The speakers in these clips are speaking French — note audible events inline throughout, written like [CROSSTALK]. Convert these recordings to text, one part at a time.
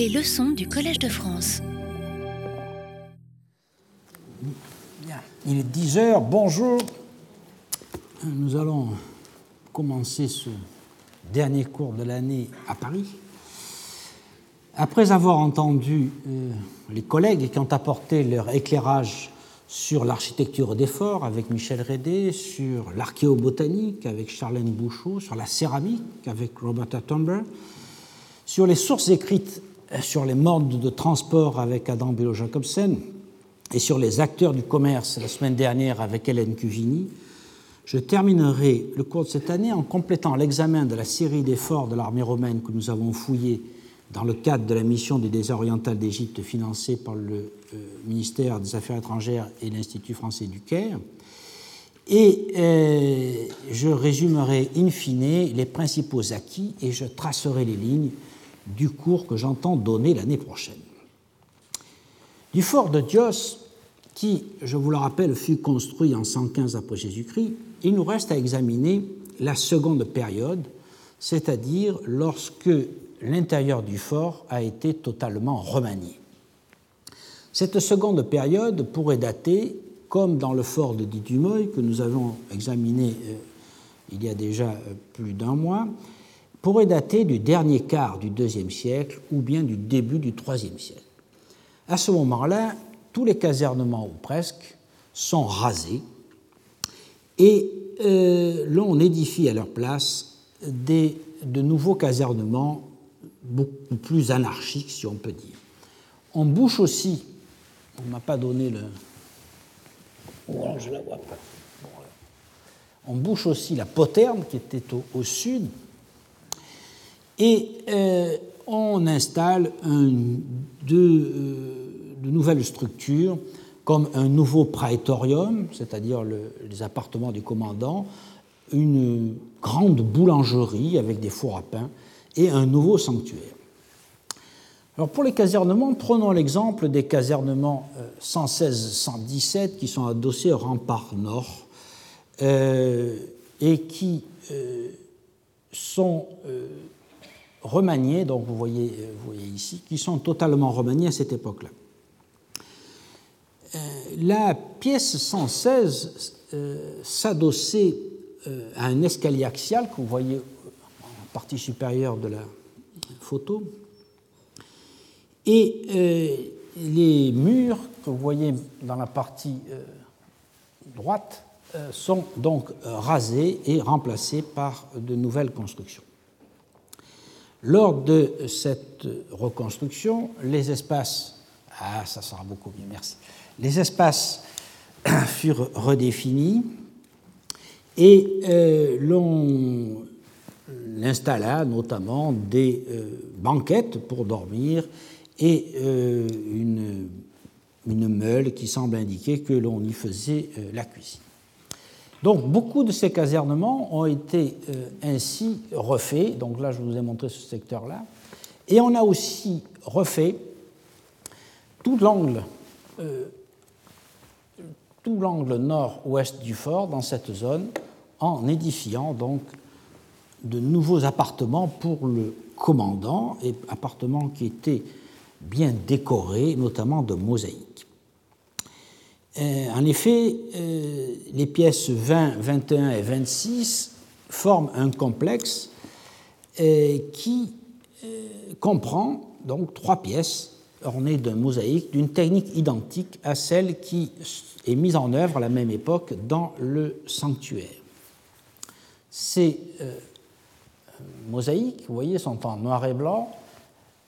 Les leçons du Collège de France. Il est 10 heures, bonjour. Nous allons commencer ce dernier cours de l'année à Paris. Après avoir entendu euh, les collègues qui ont apporté leur éclairage sur l'architecture des forts avec Michel Rédé, sur l'archéobotanique avec Charlène Bouchot, sur la céramique avec Roberta Thunberg, sur les sources écrites sur les modes de transport avec Adam Bello Jacobsen et sur les acteurs du commerce la semaine dernière avec Hélène Cuvini, je terminerai le cours de cette année en complétant l'examen de la série des forts de l'armée romaine que nous avons fouillé dans le cadre de la mission du désert oriental d'Égypte financée par le euh, ministère des Affaires étrangères et l'Institut français du Caire. Et euh, je résumerai in fine les principaux acquis et je tracerai les lignes du cours que j'entends donner l'année prochaine. Du fort de Dios, qui, je vous le rappelle, fut construit en 115 après Jésus-Christ, il nous reste à examiner la seconde période, c'est-à-dire lorsque l'intérieur du fort a été totalement remanié. Cette seconde période pourrait dater, comme dans le fort de Ditumoy que nous avons examiné euh, il y a déjà euh, plus d'un mois, pourrait dater du dernier quart du deuxième siècle ou bien du début du troisième siècle. À ce moment-là, tous les casernements, ou presque, sont rasés et euh, l'on édifie à leur place des, de nouveaux casernements beaucoup plus anarchiques, si on peut dire. On bouche aussi, on ne m'a pas donné le. Voilà, je la vois pas. On bouche aussi la poterne qui était au, sud et euh, on installe euh, de, nouvelles structures comme un nouveau praetorium, c'est-à-dire le, les appartements du commandant, une grande boulangerie avec des fours à pain et un nouveau sanctuaire. Alors pour les casernements, prenons l'exemple des casernements 116-117 euh, qui sont adossés au rempart nord et qui sont remaniés, donc vous voyez, vous voyez, ici, qui sont totalement remaniés à cette époque-là. la pièce 116 s'adossait à un escalier axial que vous voyez partie supérieure de la photo. Et euh, les murs que vous voyez dans la partie euh, droite euh, sont donc rasés et remplacés par de nouvelles constructions. Lors de cette reconstruction, les espaces, ah merci, les espaces [COUGHS] furent redéfinis et l'on installa notamment des euh, banquettes pour dormir et euh, une, meule qui semble indiquer que l'on y faisait euh, la cuisine. Donc beaucoup de ces casernements ont été ainsi refaits, donc là je vous ai montré ce secteur-là, et on a aussi refait tout l'angle tout l'angle nord-ouest du fort dans cette zone en édifiant donc de nouveaux appartements pour le commandant, et appartements qui étaient bien décorés, notamment de mosaïques. Euh, en effet, euh, les pièces 20, 21 et 26 forment un complexe euh, qui comprend donc trois pièces ornées d'un mosaïque d'une technique identique à celle qui est mise en œuvre à la même époque dans le sanctuaire. Ces mosaïques, vous voyez, sont en noir et blanc,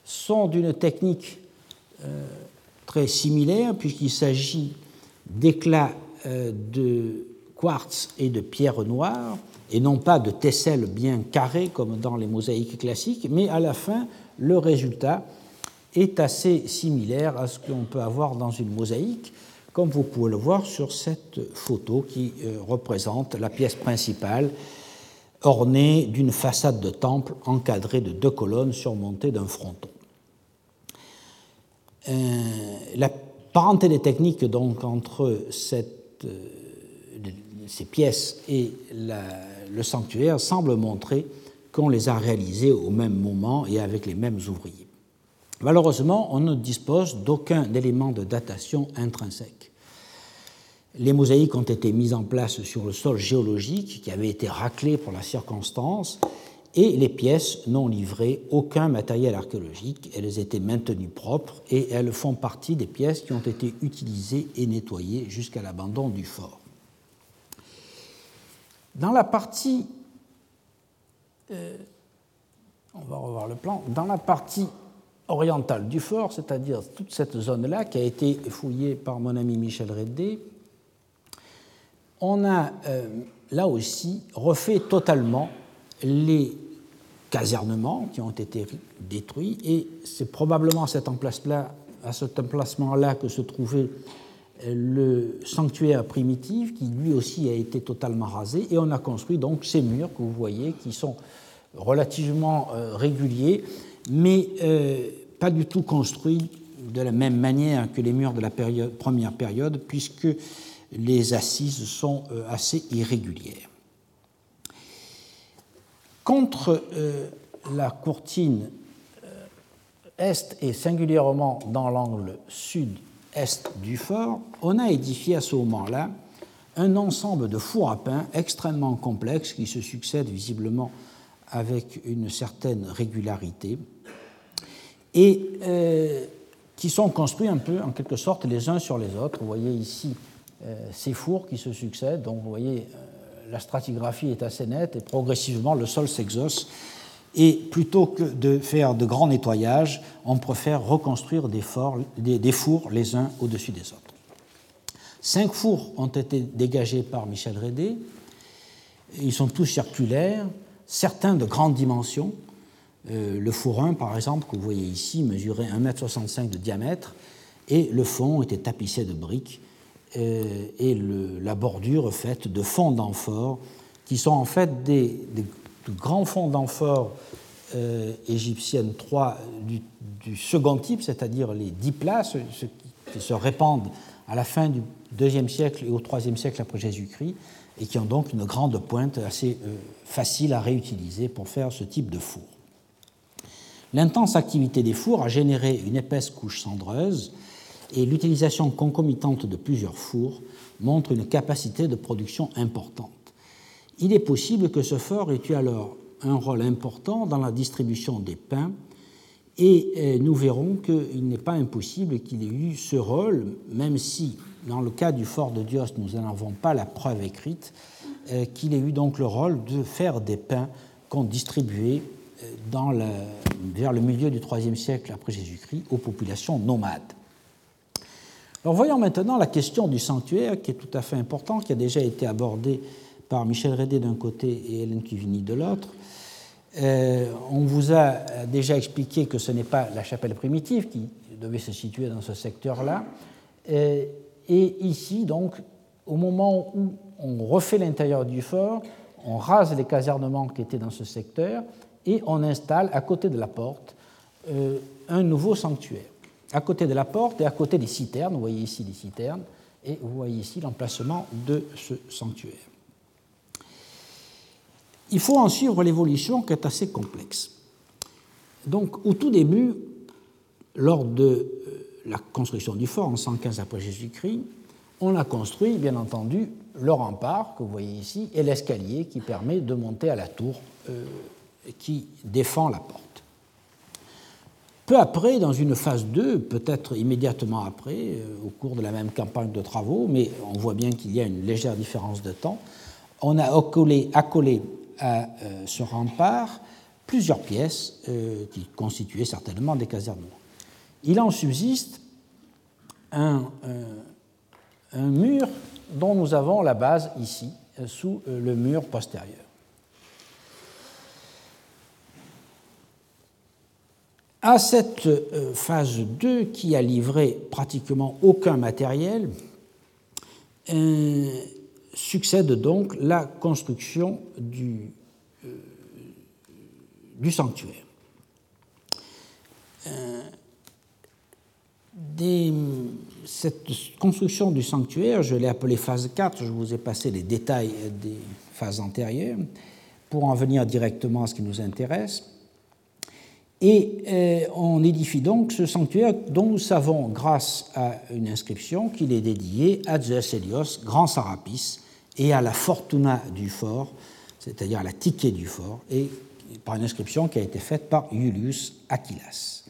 sont d'une technique très similaire puisqu'il s'agit d'éclats euh, de quartz et de pierre noire et non pas de tesselles bien carrées comme dans les mosaïques classiques, mais à la fin, le résultat est assez similaire à ce qu'on peut avoir dans une mosaïque, comme vous pouvez le voir sur cette photo qui euh, représente la pièce principale orné d'une façade de temple encadrée de deux colonnes surmontées d'un fronton. Euh, la parenté techniques donc entre euh, ces pièces et le sanctuaire semble montrer qu'on les a réalisées au même moment et avec les mêmes ouvriers. Malheureusement, on ne dispose d'aucun élément de datation intrinsèque. Les mosaïques ont été mises en place sur le sol géologique qui avait été raclé pour la circonstance et les pièces n'ont livré aucun matériel archéologique. Elles étaient maintenues propres et elles font partie des pièces qui ont été utilisées et nettoyées jusqu'à l'abandon du fort. Dans la partie, euh, on va revoir le plan, dans la partie orientale du fort, c'est-à-dire toute cette zone-là qui a été fouillée par mon ami Michel Redé, on a euh, là aussi refait totalement les casernements qui ont été détruits et c'est probablement à cet emplacement-là que se trouvait le sanctuaire primitif qui lui aussi a été totalement rasé et on a construit donc ces murs que vous voyez qui sont relativement euh, réguliers mais euh, pas du tout construits de la même manière que les murs de la première période puisque les assises sont euh, assez irrégulières. Contre la courtine est et singulièrement dans l'angle sud est du fort, on a édifié à ce moment-là un ensemble de fours à pain extrêmement complexes qui se succèdent visiblement avec une certaine régularité et euh, qui sont construits un peu en quelque sorte les uns sur les autres. Vous voyez ici euh, ces fours qui se succèdent, donc vous voyez euh, la stratigraphie est assez nette et progressivement le sol s'exauce et plutôt que de faire de grands nettoyages, on préfère reconstruire des, fours les uns au-dessus des autres. Cinq fours ont été dégagés par Michel Rédé. Ils sont tous circulaires, certains de grandes dimensions. Euh, le four 1, par exemple, que vous voyez ici, mesurait 1,65 m de diamètre et le fond était tapissé de briques euh, et la bordure faite de fonds d'amphores qui sont en fait des de grands fonds d'amphores euh, égyptiennes 3 du, second type, c'est-à-dire les dix places, ceux qui, se répandent à la fin du deuxième siècle et au troisième siècle après Jésus-Christ, et qui ont donc une grande pointe assez euh, facile à réutiliser pour faire ce type de four. L'intense activité des fours a généré une épaisse couche cendreuse et l'utilisation concomitante de plusieurs fours montre une capacité de production importante il est possible que ce fort ait eu alors un rôle important dans la distribution des pains, et euh, nous verrons qu'il n'est pas impossible qu'il ait eu ce rôle, même si, dans le cas du fort de Dios, nous n'en avons pas la preuve écrite, euh, qu'il ait eu donc le rôle de faire des pains qu'on distribuait euh, vers le milieu du IIIe siècle après Jésus-Christ aux populations nomades. Voyons maintenant la question du sanctuaire qui est tout à fait important, qui a déjà été abordée par Michel Rédé d'un côté et Hélène Cuvigny de l'autre. Euh, on vous a déjà expliqué que ce n'est pas la chapelle primitive qui devait se situer dans ce secteur-là. Euh, et ici, donc, au moment où on refait l'intérieur du fort, on rase les casernements qui étaient dans ce secteur et on installe à côté de la porte euh, un nouveau sanctuaire. À côté de la porte et à côté des citernes, vous voyez ici les citernes, et vous voyez ici l'emplacement de ce sanctuaire. Il faut en suivre l'évolution qui est assez complexe. Donc, au tout début, lors de euh, la construction du fort en 115 après Jésus-Christ, on a construit, bien entendu, le rempart que vous voyez ici et l'escalier qui permet de monter à la tour euh, qui défend la porte. Peu après, dans une phase 2, peut-être immédiatement après, euh, au cours de la même campagne de travaux, mais on voit bien qu'il y a une légère différence de temps, on a accolé, à euh, ce rempart plusieurs pièces euh, qui constituaient certainement des casernements. Il en subsiste un mur dont nous avons la base ici, sous le mur postérieur. À cette phase 2, qui a livré pratiquement aucun matériel, succède donc la construction du, euh, sanctuaire. Euh, cette construction du sanctuaire, je l'ai appelée phase 4, je vous ai passé les détails des phases antérieures, pour en venir directement à ce qui nous intéresse, Et euh, on édifie donc ce sanctuaire dont nous savons, grâce à une inscription, qu'il est dédié à Zeus Helios, grand Sarapis, et à la Fortuna du fort, c'est-à-dire à la ticket du fort, et par une inscription qui a été faite par Julius Achillas.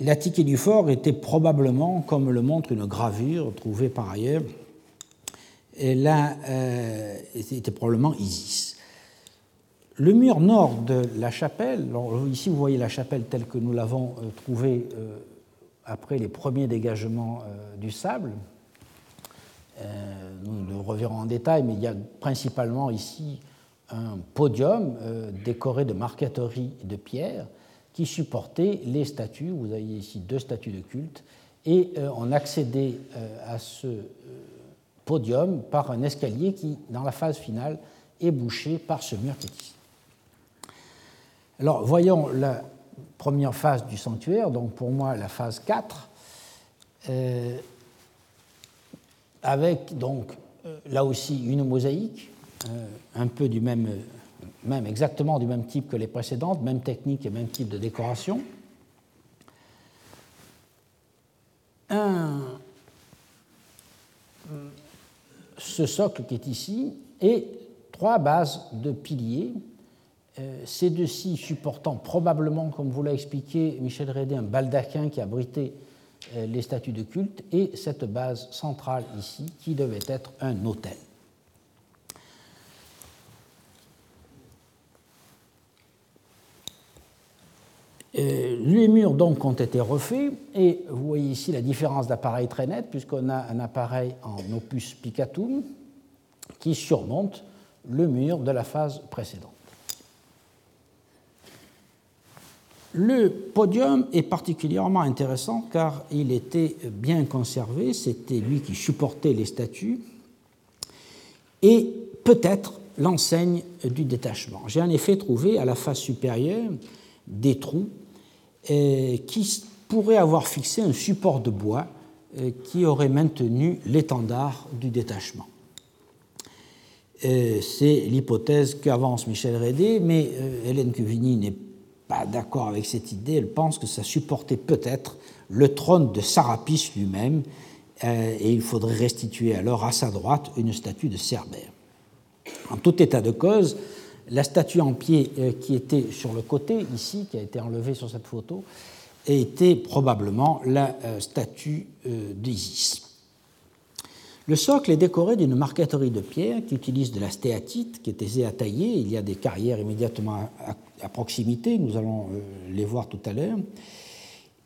la ticket du fort était probablement, comme le montre une gravure trouvée par ailleurs, et là, euh, était probablement Isis. Le mur nord de la chapelle, ici vous voyez la chapelle telle que nous l'avons euh, trouvée euh, après les premiers dégagements euh, du sable. nous le reverrons en détail, mais il y a principalement ici un podium décoré de marqueterie de pierre qui supportait les statues. Vous avez ici deux statues de culte. Et on accédait à ce podium par un escalier qui, dans la phase finale, est bouché par ce mur qui est ici. Alors, voyons la première phase du sanctuaire, donc pour moi la phase 4, euh, avec donc euh, là aussi une mosaïque, euh, un peu du même, même, exactement du même type que les précédentes, même technique et même type de décoration. Un, ce socle qui est ici et trois bases de piliers ces deux-ci supportant probablement, comme vous l'a expliqué Michel Rédé, un baldaquin qui abritait euh, les statues de culte, et cette base centrale ici qui devait être un hôtel. Euh, les murs donc ont été refaits et vous voyez ici la différence d'appareil très nette puisqu'on a un appareil en opus picatum qui surmonte le mur de la phase précédente. Le podium est particulièrement intéressant car il était bien conservé, c'était lui qui supportait les statues, et peut-être l'enseigne du détachement. J'ai en effet trouvé à la face supérieure des trous euh, qui pourraient avoir fixé un support de bois euh, qui aurait maintenu l'étendard du détachement. Euh, c'est l'hypothèse qu'avance Michel Rédé, mais Hélène Cuvigny n'est d'accord avec cette idée, elle pense que ça supportait peut-être le trône de Sarapis lui-même, euh, et il faudrait restituer alors à sa droite une statue de Cerbère. En tout état de cause, la statue en pied euh, qui était sur le côté, ici, qui a été enlevée sur cette photo, était probablement la euh, statue d'Isis. Le socle est décoré d'une marqueterie de pierre qui utilise de la stéatite, qui est aisée à tailler. Il y a des carrières immédiatement à, proximité, nous allons euh, les voir tout à l'heure.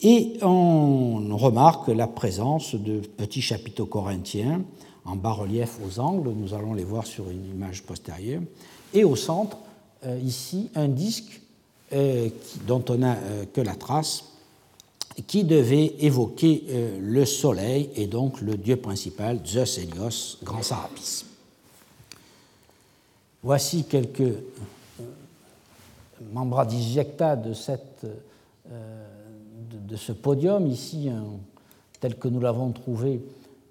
Et on remarque la présence de petits chapiteaux corinthiens en bas-relief aux angles, nous allons les voir sur une image postérieure. Et au centre, euh, ici, un disque euh, dont on n'a que la trace, qui devait évoquer le soleil et donc le dieu principal, Zeus Helios, grand Sarapis. Voici quelques euh, membres disjecta de, euh, de, ce podium, ici, tel que nous l'avons trouvé,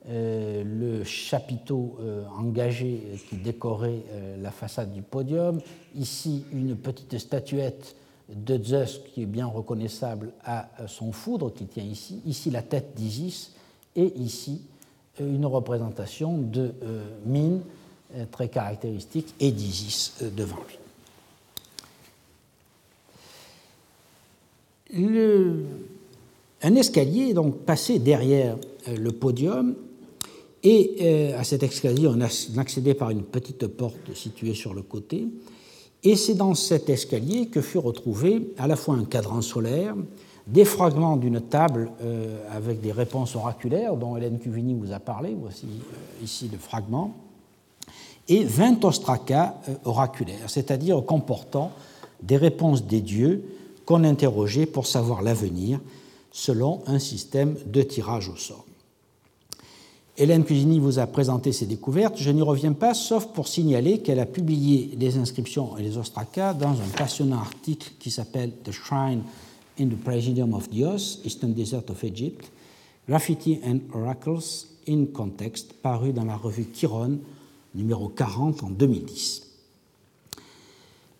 le chapiteau engagé qui décorait la façade du podium, ici une petite statuette de Zeus qui est bien reconnaissable à son foudre qui tient ici, ici la tête d'Isis. Et ici euh, une représentation de euh, mine euh, très caractéristique et d'Isis devant lui. Un escalier est donc passé derrière le podium et à cet escalier on accédait par une petite porte située sur le côté et c'est dans cet escalier que fut retrouvé à la fois un cadran solaire, des fragments d'une table euh, avec des réponses oraculaires dont Hélène Cuvigny vous a parlé, voici euh, ici le fragment, et 20 ostracas euh, oraculaires, c'est-à-dire comportant des réponses des dieux qu'on interrogeait pour savoir l'avenir selon un système de tirage au sort. Hélène Cusini vous a présenté ses découvertes. Je n'y reviens pas, sauf pour signaler qu'elle a publié les inscriptions et les ostracas dans un passionnant article qui s'appelle The Shrine in the Presidium of Dios, Eastern Desert of Egypt, Graffiti and Oracles in Context, paru dans la revue Chiron, numéro 40 en 2010.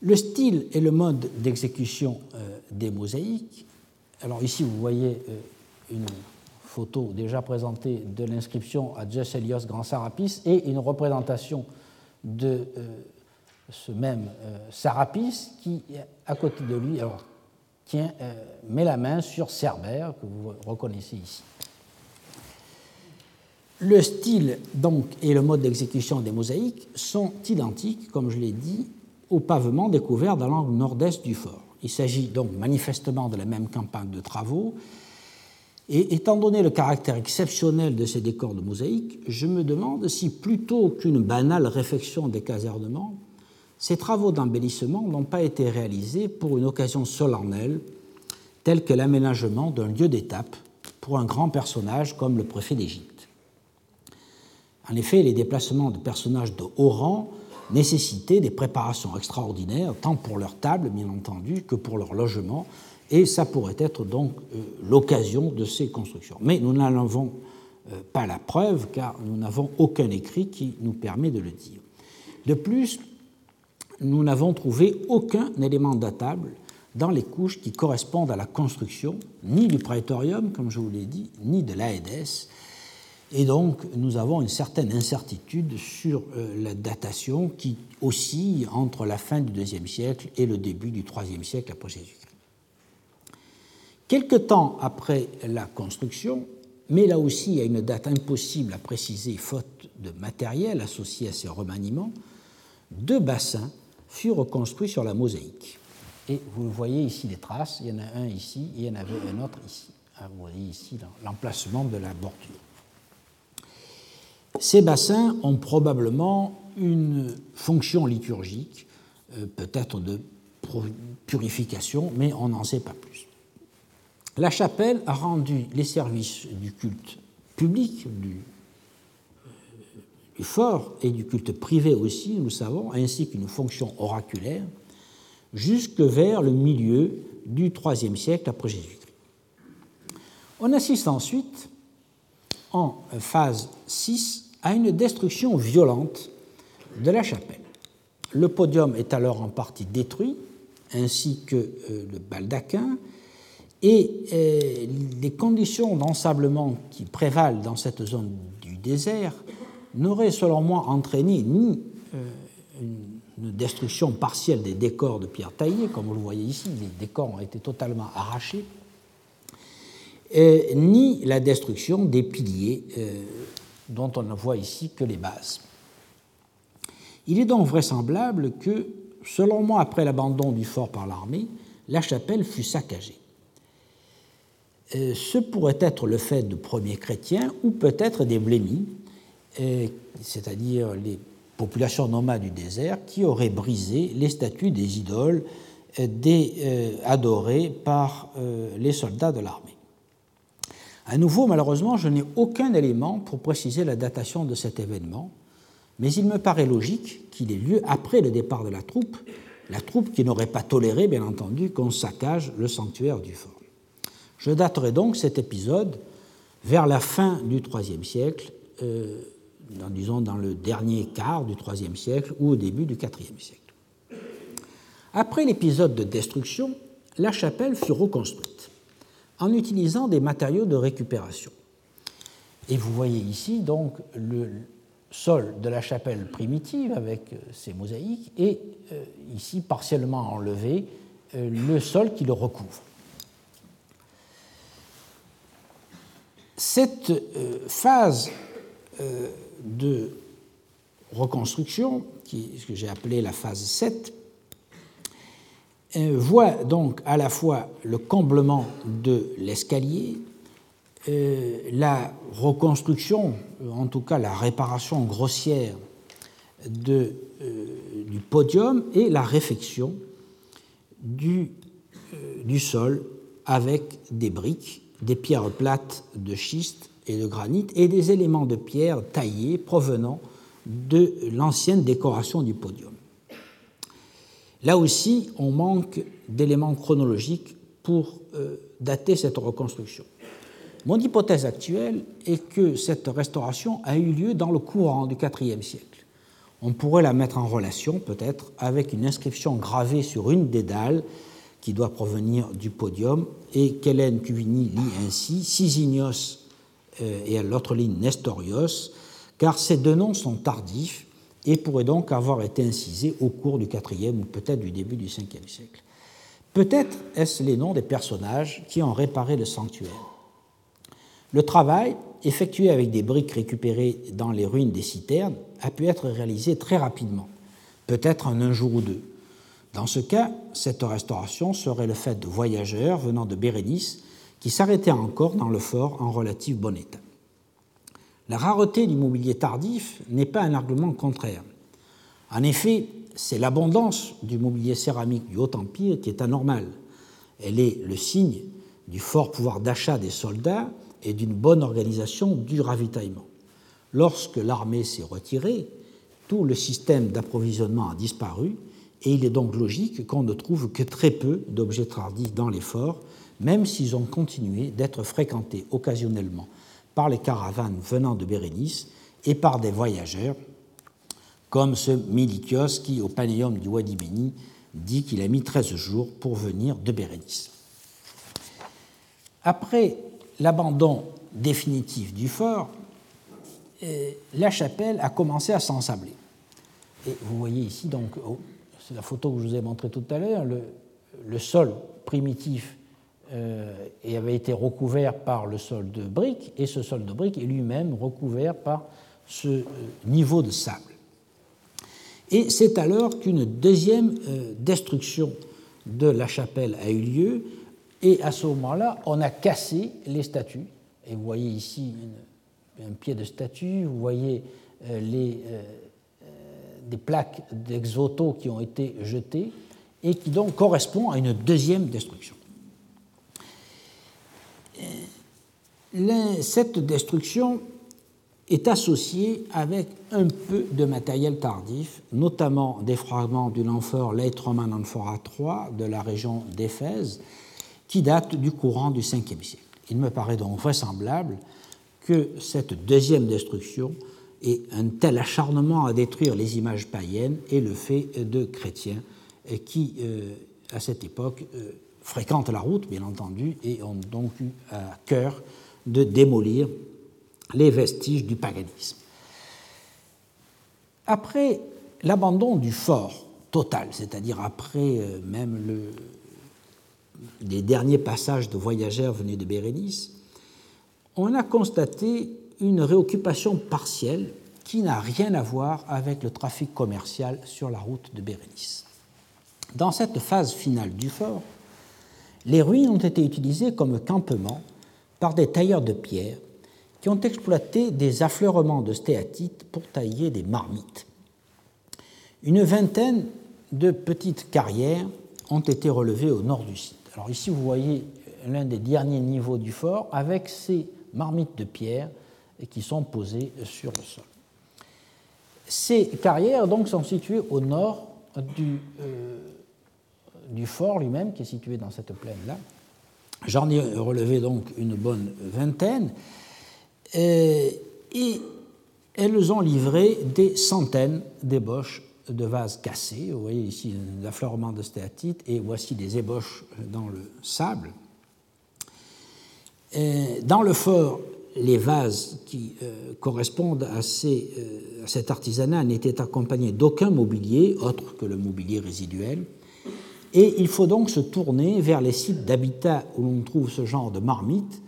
Le style et le mode d'exécution des mosaïques. Alors ici, vous voyez une photo déjà présentée de l'inscription à Zeus Helios Grand Sarapis et une représentation de ce même Sarapis qui, à côté de lui, met la main sur Cerbère, que vous reconnaissez ici. Le style donc et le mode d'exécution des mosaïques sont identiques, comme je l'ai dit, au pavement découvert dans l'angle nord-est du fort. Il s'agit donc manifestement de la même campagne de travaux. Et étant donné le caractère exceptionnel de ces décors de mosaïque, je me demande si plutôt qu'une banale réfection des casernements, ces travaux d'embellissement n'ont pas été réalisés pour une occasion solennelle, telle que l'aménagement d'un lieu d'étape pour un grand personnage comme le préfet d'Égypte. En effet, les déplacements de personnages de haut rang nécessitaient des préparations extraordinaires, tant pour leur table, bien entendu, que pour leur logement, et ça pourrait être donc euh, l'occasion de ces constructions. Mais nous n'en avons euh, pas la preuve, car nous n'avons aucun écrit qui nous permet de le dire. De plus, nous n'avons trouvé aucun élément datable dans les couches qui correspondent à la construction, ni du praetorium, comme je vous l'ai dit, ni de l'Aédès, et donc, nous avons une certaine incertitude sur euh, la datation qui oscille entre la fin du IIe siècle et le début du IIIe siècle après Jésus-Christ. Quelque temps après la construction, mais là aussi à une date impossible à préciser faute de matériel associé à ces remaniements, deux bassins furent reconstruits sur la mosaïque. Et vous voyez ici les traces, il y en a un ici et il y en avait un autre ici. Ah, vous voyez ici l'emplacement de la bordure. Ces bassins ont probablement une fonction liturgique, euh, peut-être de purification, mais on n'en sait pas plus. La chapelle a rendu les services du culte public, du, euh, du fort et du culte privé aussi, nous savons, ainsi qu'une fonction oraculaire, jusque vers le milieu du IIIe siècle après Jésus-Christ. On assiste ensuite, en phase 6, à une destruction violente de la chapelle. Le podium est alors en partie détruit, ainsi que euh, le baldaquin, et euh, les conditions d'ensablement qui prévalent dans cette zone du désert n'auraient, selon moi, entraîné ni euh, une destruction partielle des décors de pierre taillée, comme vous le voyez ici, les décors ont été totalement arrachés, ni la destruction des piliers dont on ne voit ici que les bases. Il est donc vraisemblable que, selon moi, après l'abandon du fort par l'armée, la chapelle fut saccagée. Euh, ce pourrait être le fait de premiers chrétiens ou peut-être des blémis, euh, c'est-à-dire les populations nomades du désert, qui auraient brisé les statues des idoles euh, adorées par les soldats de l'armée. À nouveau, malheureusement, je n'ai aucun élément pour préciser la datation de cet événement, mais il me paraît logique qu'il ait lieu après le départ de la troupe, la troupe qui n'aurait pas toléré, bien entendu, qu'on saccage le sanctuaire du fort. Je daterai donc cet épisode vers la fin du IIIe siècle, euh, disons dans le dernier quart du IIIe siècle ou au début du IVe siècle. Après l'épisode de destruction, la chapelle fut reconstruite en utilisant des matériaux de récupération. Et vous voyez ici donc le sol de la chapelle primitive avec euh, ses mosaïques et euh, ici partiellement enlevé euh, le sol qui le recouvre. Cette phase de reconstruction, qui, ce que j'ai appelé la phase 7, voit donc à la fois le comblement de l'escalier, euh, la reconstruction, en tout cas la réparation grossière euh, du podium et la réfection euh, du sol avec des briques, des pierres plates de schiste et de granit et des éléments de pierre taillés provenant de l'ancienne décoration du podium. Là aussi, on manque d'éléments chronologiques pour euh, dater cette reconstruction. Mon hypothèse actuelle est que cette restauration a eu lieu dans le courant du IVe siècle. on pourrait la mettre en relation peut-être avec une inscription gravée sur une des dalles qui doit provenir du podium et qu'Hélène Cuvigny lit ainsi Sisignos euh, et à l'autre ligne Nestorios, car ces deux noms sont tardifs et pourraient donc avoir été incisés au cours du IVe ou peut-être du début du Ve siècle. Peut-être est-ce les noms des personnages qui ont réparé le sanctuaire. Le travail, effectué avec des briques récupérées dans les ruines des citernes, a pu être réalisé très rapidement, peut-être en un jour ou deux. Dans ce cas, cette restauration serait le fait de voyageurs venant de Bérénice qui s'arrêtaient encore dans le fort en relatif bon état. La rareté du mobilier tardif n'est pas un argument contraire. En effet, c'est l'abondance du mobilier céramique du Haut Empire qui est anormale. Elle est le signe du fort pouvoir d'achat des soldats et d'une bonne organisation du ravitaillement. Lorsque l'armée s'est retirée, tout le système d'approvisionnement a disparu et il est donc logique qu'on ne trouve que très peu d'objets tardifs dans les forts, même s'ils ont continué d'être fréquentés occasionnellement par les caravanes venant de Bérénice et par des voyageurs, comme ce Milikios qui, au panéum du Wadi Beni, dit qu'il a mis 13 jours pour venir de Bérénice. Après l'abandon définitif du fort, euh, la chapelle a commencé à s'ensabler. Et vous voyez ici, donc, oh, c'est la photo que je vous ai montrée tout à l'heure, le, sol primitif euh, avait été recouvert par le sol de briques, et ce sol de briques est lui-même recouvert par ce euh, niveau de sable. Et c'est alors qu'une deuxième destruction de la chapelle a eu lieu, et à ce moment-là, on a cassé les statues. Et vous voyez ici un pied de statue, vous voyez euh, les, euh, euh, des plaques d'exoto qui ont été jetées et qui donc correspond à une deuxième destruction. Cette destruction est associée avec un peu de matériel tardif, notamment des fragments d'une amphore Leit Roman Amphora III de la région d'Éphèse, qui date du courant du 5e siècle. Il me paraît donc vraisemblable que cette deuxième destruction et un tel acharnement à détruire les images païennes est le fait de chrétiens qui, euh, à cette époque, euh, fréquentent la route, bien entendu, et ont donc eu à cœur de démolir les vestiges du paganisme. Après l'abandon du fort total, c'est-à-dire après euh, même le, les derniers passages de voyageurs venus de Bérénice, on a constaté une réoccupation partielle qui n'a rien à voir avec le trafic commercial sur la route de Bérénice. Dans cette phase finale du fort, les ruines ont été utilisées comme campement par des tailleurs de pierre qui ont exploité des affleurements de stéatite pour tailler des marmites. Une vingtaine de petites carrières ont été relevées au nord du site. Alors ici, vous voyez l'un des derniers niveaux du fort avec ces marmites de pierre qui sont posées sur le sol. Ces carrières donc sont situées au nord du, euh, du fort lui-même, qui est situé dans cette plaine-là. J'en ai relevé donc une bonne vingtaine, et elles ont livré des centaines d'ébauches de vases cassés. Vous voyez ici l'affleurement de stéatite et voici des ébauches dans le sable. Dans le fort, les vases qui euh, correspondent à, euh, à, cet artisanat n'étaient accompagnés d'aucun mobilier autre que le mobilier résiduel. Et il faut donc se tourner vers les sites d'habitat où l'on trouve ce genre de marmite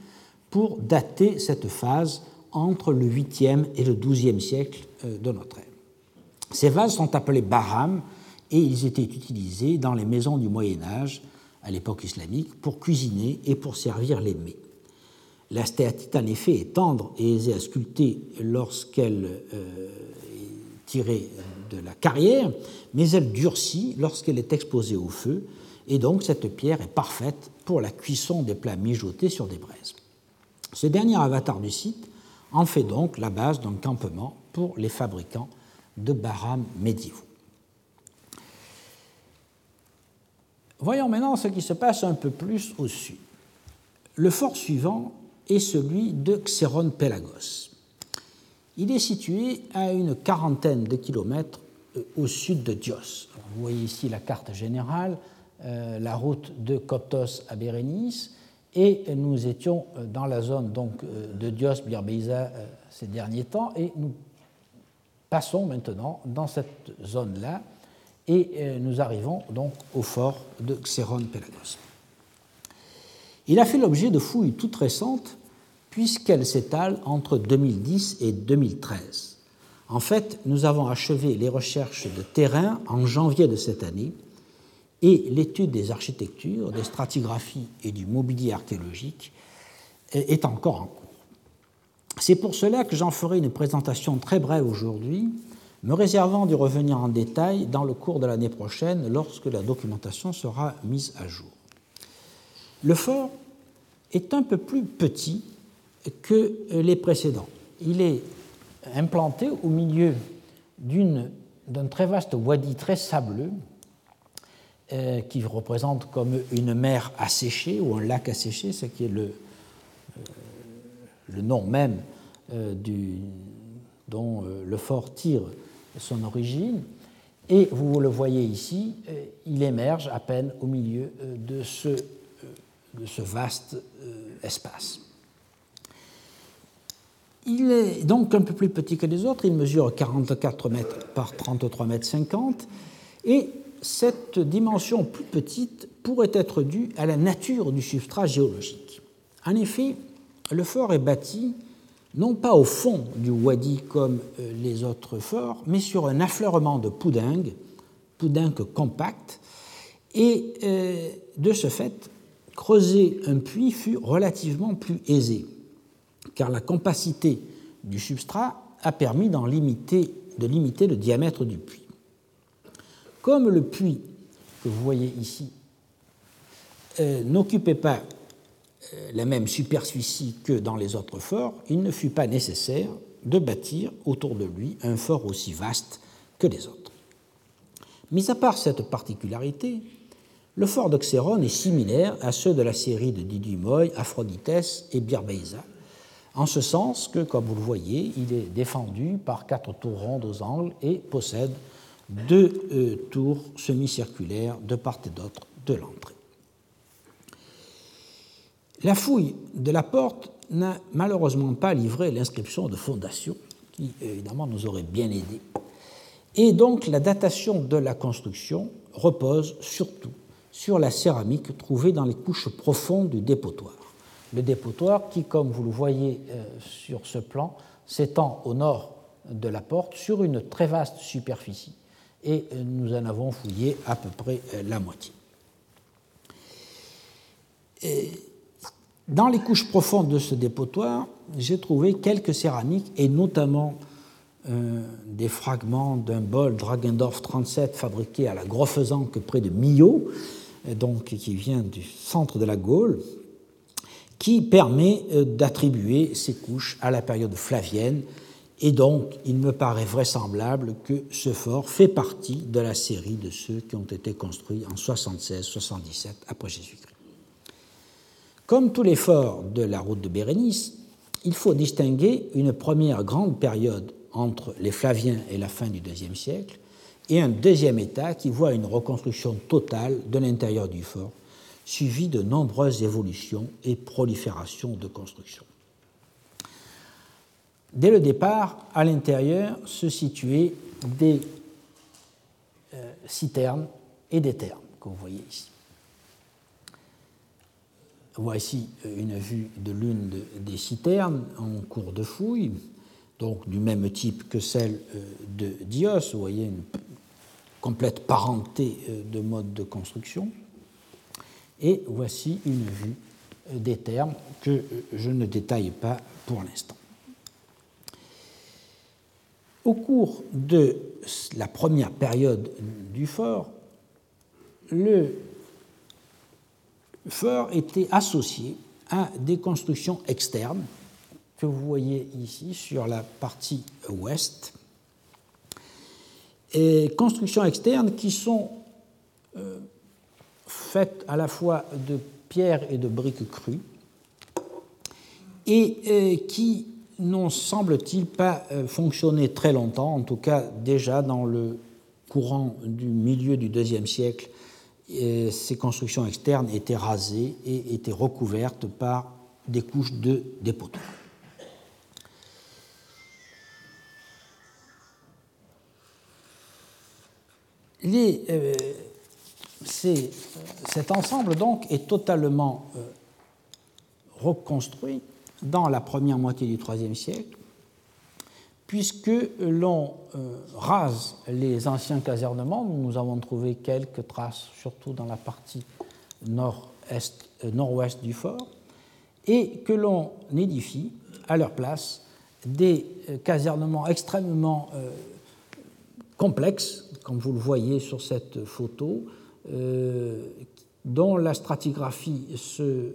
pour dater cette phase entre le 8e et le 12e siècle euh, de notre ère. Ces vases sont appelés baram et ils étaient utilisés dans les maisons du Moyen Âge, à l'époque islamique, pour cuisiner et pour servir les mets. La stéatite, en effet, est tendre et aisée à sculpter lorsqu'elle euh, est tirée la carrière, mais elle durcit lorsqu'elle est exposée au feu, et donc cette pierre est parfaite pour la cuisson des plats mijotés sur des braises. Ce dernier avatar du site en fait donc la base d'un campement pour les fabricants de Baram médiévaux. Voyons maintenant ce qui se passe un peu plus au sud. Le fort suivant est celui de Xeron Pelagos. Il est situé à une quarantaine de kilomètres au sud de Dios. Vous voyez ici la carte générale, la route de Coptos à Bérénice, et nous étions dans la zone donc, de Dios, Birbeiza ces derniers temps, et nous passons maintenant dans cette zone-là, et nous arrivons donc au fort de Xeron Pelagos. Il a fait l'objet de fouilles toutes récentes puisqu'elles s'étalent entre 2010 et 2013. En fait, nous avons achevé les recherches de terrain en janvier de cette année et l'étude des architectures, des stratigraphies et du mobilier archéologique est encore en cours. C'est pour cela que j'en ferai une présentation très brève aujourd'hui, me réservant de revenir en détail dans le cours de l'année prochaine lorsque la documentation sera mise à jour. Le fort est un peu plus petit que les précédents. Implanté au milieu d'un très vaste wadi très sableux euh, qui représente comme une mer asséchée ou un lac asséché, ce qui est le, euh, nom même euh, dont le fort tire son origine. Et vous le voyez ici, il émerge à peine au milieu de ce vaste espace. Il est donc un peu plus petit que les autres, il mesure 44 mètres par 33 mètres 50, et cette dimension plus petite pourrait être due à la nature du substrat géologique. En effet, le fort est bâti non pas au fond du wadi comme euh, les autres forts, mais sur un affleurement de poudingue, poudingue compact, et euh, de ce fait, creuser un puits fut relativement plus aisé, car la compacité du substrat a permis de limiter le diamètre du puits. Comme le puits que vous voyez ici euh, n'occupait pas euh, la même superficie que dans les autres forts, il ne fut pas nécessaire de bâtir autour de lui un fort aussi vaste que les autres. Mis à part cette particularité, le fort d'Oxéron est similaire à ceux de la série de Didymoy, Aphroditès et Birbeiza, en ce sens que, comme vous le voyez, il est défendu par quatre tours rondes aux angles et possède deux euh, tours semi-circulaires de part et d'autre de l'entrée. La fouille de la porte n'a malheureusement pas livré l'inscription de fondation, qui évidemment nous aurait bien aidé. Et donc la datation de la construction repose surtout sur la céramique trouvée dans les couches profondes du dépotoir. Le dépotoir qui, comme vous le voyez euh, sur ce plan, s'étend au nord de la porte sur une très vaste superficie et euh, nous en avons fouillé à peu près euh, la moitié. dans les couches profondes de ce dépotoir, j'ai trouvé quelques céramiques et notamment des fragments d'un bol Dragendorf 37 fabriqué à la Grofezanque près de Millau, donc, qui vient du centre de la Gaule, qui permet euh, d'attribuer ces couches à la période flavienne. Et donc, il me paraît vraisemblable que ce fort fait partie de la série de ceux qui ont été construits en 76-77 après Jésus-Christ. Comme tous les forts de la route de Bérénice, il faut distinguer une première grande période entre les Flaviens et la fin du IIe siècle, et un deuxième état qui voit une reconstruction totale de l'intérieur du fort, suivi de nombreuses évolutions et proliférations de constructions. Dès le départ, à l'intérieur se situaient des euh, citernes et des thermes, que vous voyez ici. Voici une vue de l'une des citernes en cours de fouille, donc du même type que celle euh, de Dios. Vous voyez une complète parenté euh, de mode de construction. Et voici une vue euh, des termes que euh, je ne détaille pas pour l'instant. Au cours de la première période du fort, le fort était associé à des constructions externes que vous voyez ici sur la partie ouest, et constructions externes qui sont euh, faites à la fois de pierres et de briques crues et euh, qui n'ont, semble-t-il, pas euh, fonctionné très longtemps, en tout cas déjà dans le courant du milieu du IIe siècle, ces constructions externes étaient rasées et étaient recouvertes par des couches de dépotoir. Euh, cet ensemble donc est totalement euh, reconstruit dans la première moitié du IIIe siècle, puisque l'on euh, rase les anciens casernements, nous avons trouvé quelques traces, surtout dans la partie nord-ouest du fort, et que l'on édifie à leur place des casernements extrêmement complexes, comme vous le voyez sur cette photo, euh, dont la stratigraphie se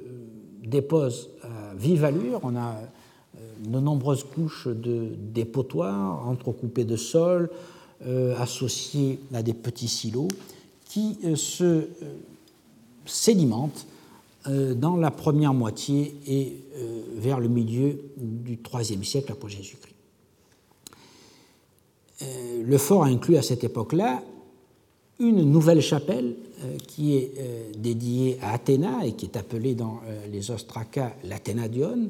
dépose à vive allure. On a euh, de nombreuses couches de dépotoirs entrecoupées de sol, euh, associées à des petits silos, qui se sédimentent dans la première moitié et vers le milieu du IIIe siècle après Jésus-Christ. Euh, le fort a inclus à cette époque-là une nouvelle chapelle euh, qui est euh, dédiée à Athéna et qui est appelée dans les ostracas l'Athénadion,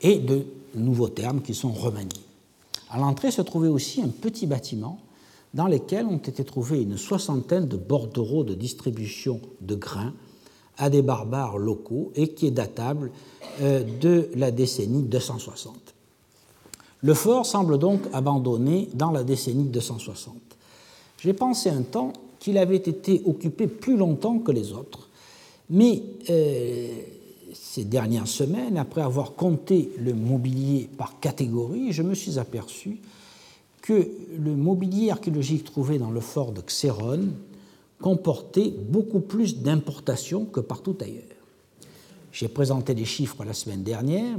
et de nouveaux termes qui sont remaniés. À l'entrée se trouvait aussi un petit bâtiment dans lequel ont été trouvés une soixantaine de bordereaux de distribution de grains à des barbares locaux et qui est datable de la décennie 260. Le fort semble donc abandonné dans la décennie 260. J'ai pensé un temps qu'il avait été occupé plus longtemps que les autres, mais euh, ces dernières semaines, après avoir compté le mobilier par catégorie, je me suis aperçu que le mobilier archéologique trouvé dans le fort de Xéron comportait beaucoup plus d'importations que partout ailleurs. J'ai présenté les chiffres la semaine dernière.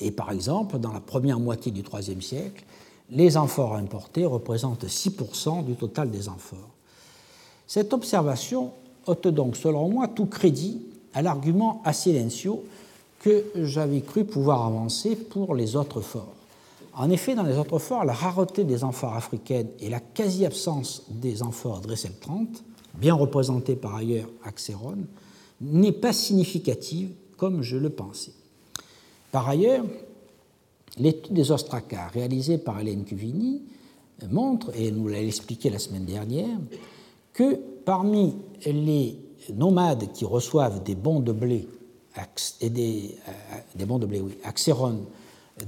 Et par exemple, dans la première moitié du IIIe siècle, les amphores importés représentent 6% du total des amphores. Cette observation ôte donc, selon moi, tout crédit à l'argument silencio que j'avais cru pouvoir avancer pour les autres forts. En effet, dans les autres forts, la rareté des amphores africaines et la quasi-absence des amphores Dressel 30, bien représentées par ailleurs à Xéron, n'est pas significative comme je le pensais. Par ailleurs, l'étude des ostracas réalisée par Hélène Cuvini montre, et nous l'a expliqué la semaine dernière, que parmi les nomades qui reçoivent des bons de blé, et des, euh, de blé oui,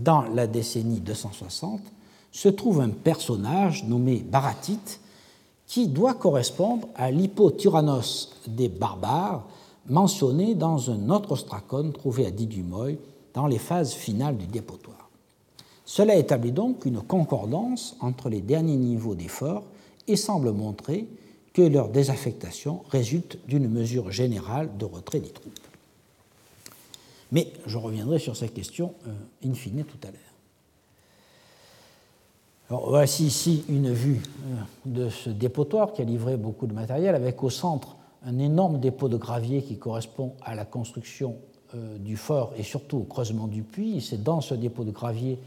dans la décennie 260, se trouve un personnage nommé Baratite qui doit correspondre à l'hypotyrannos des barbares mentionné dans un autre ostracone trouvé à Didumoy dans les phases finales du dépotoir. Cela établit donc une concordance entre les derniers niveaux d'effort et semble montrer que leur désaffectation résulte d'une mesure générale de retrait des troupes. Mais je reviendrai sur cette question euh, in fine tout à l'heure. voici ici une vue euh, de ce dépotoir qui a livré beaucoup de matériel, avec au centre un énorme dépôt de gravier qui correspond à la construction euh, du fort et surtout au creusement du puits. C'est dans ce dépôt de gravier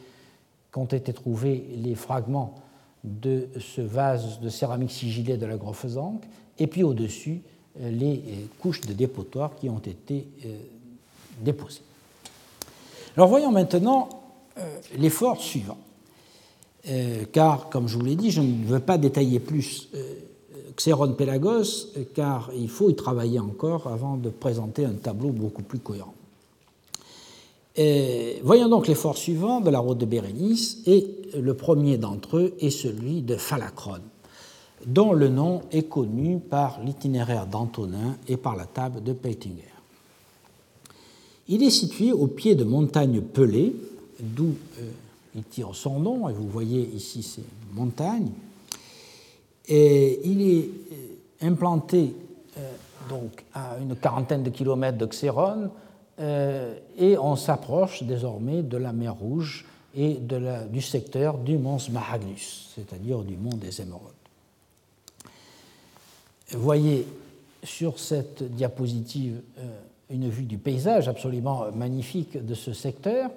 qu'ont été trouvés les fragments de ce vase de céramique sigillée de la Grofezanque, et puis au-dessus euh, les euh, couches de dépotoir qui ont été déposées. Alors voyons maintenant les forts suivants. car, comme je vous l'ai dit, je ne veux pas détailler plus Xéron Pélagos, car il faut y travailler encore avant de présenter un tableau beaucoup plus cohérent. Voyons donc les forts suivants de la route de Bérénice, et le premier d'entre eux est celui de Phalacrone, dont le nom est connu par l'itinéraire d'Antonin et par la table de Peitinger. Il est situé au pied de montagnes pelées, d'où euh, il tire son nom, et vous voyez ici ces montagnes, il est euh, implanté euh, donc à une quarantaine de kilomètres de Xéron et on s'approche désormais de la mer Rouge et du secteur du mont Smahagnus, c'est-à-dire du mont des Émeraudes. Voyez sur cette diapositive une vue du paysage absolument magnifique de ce secteur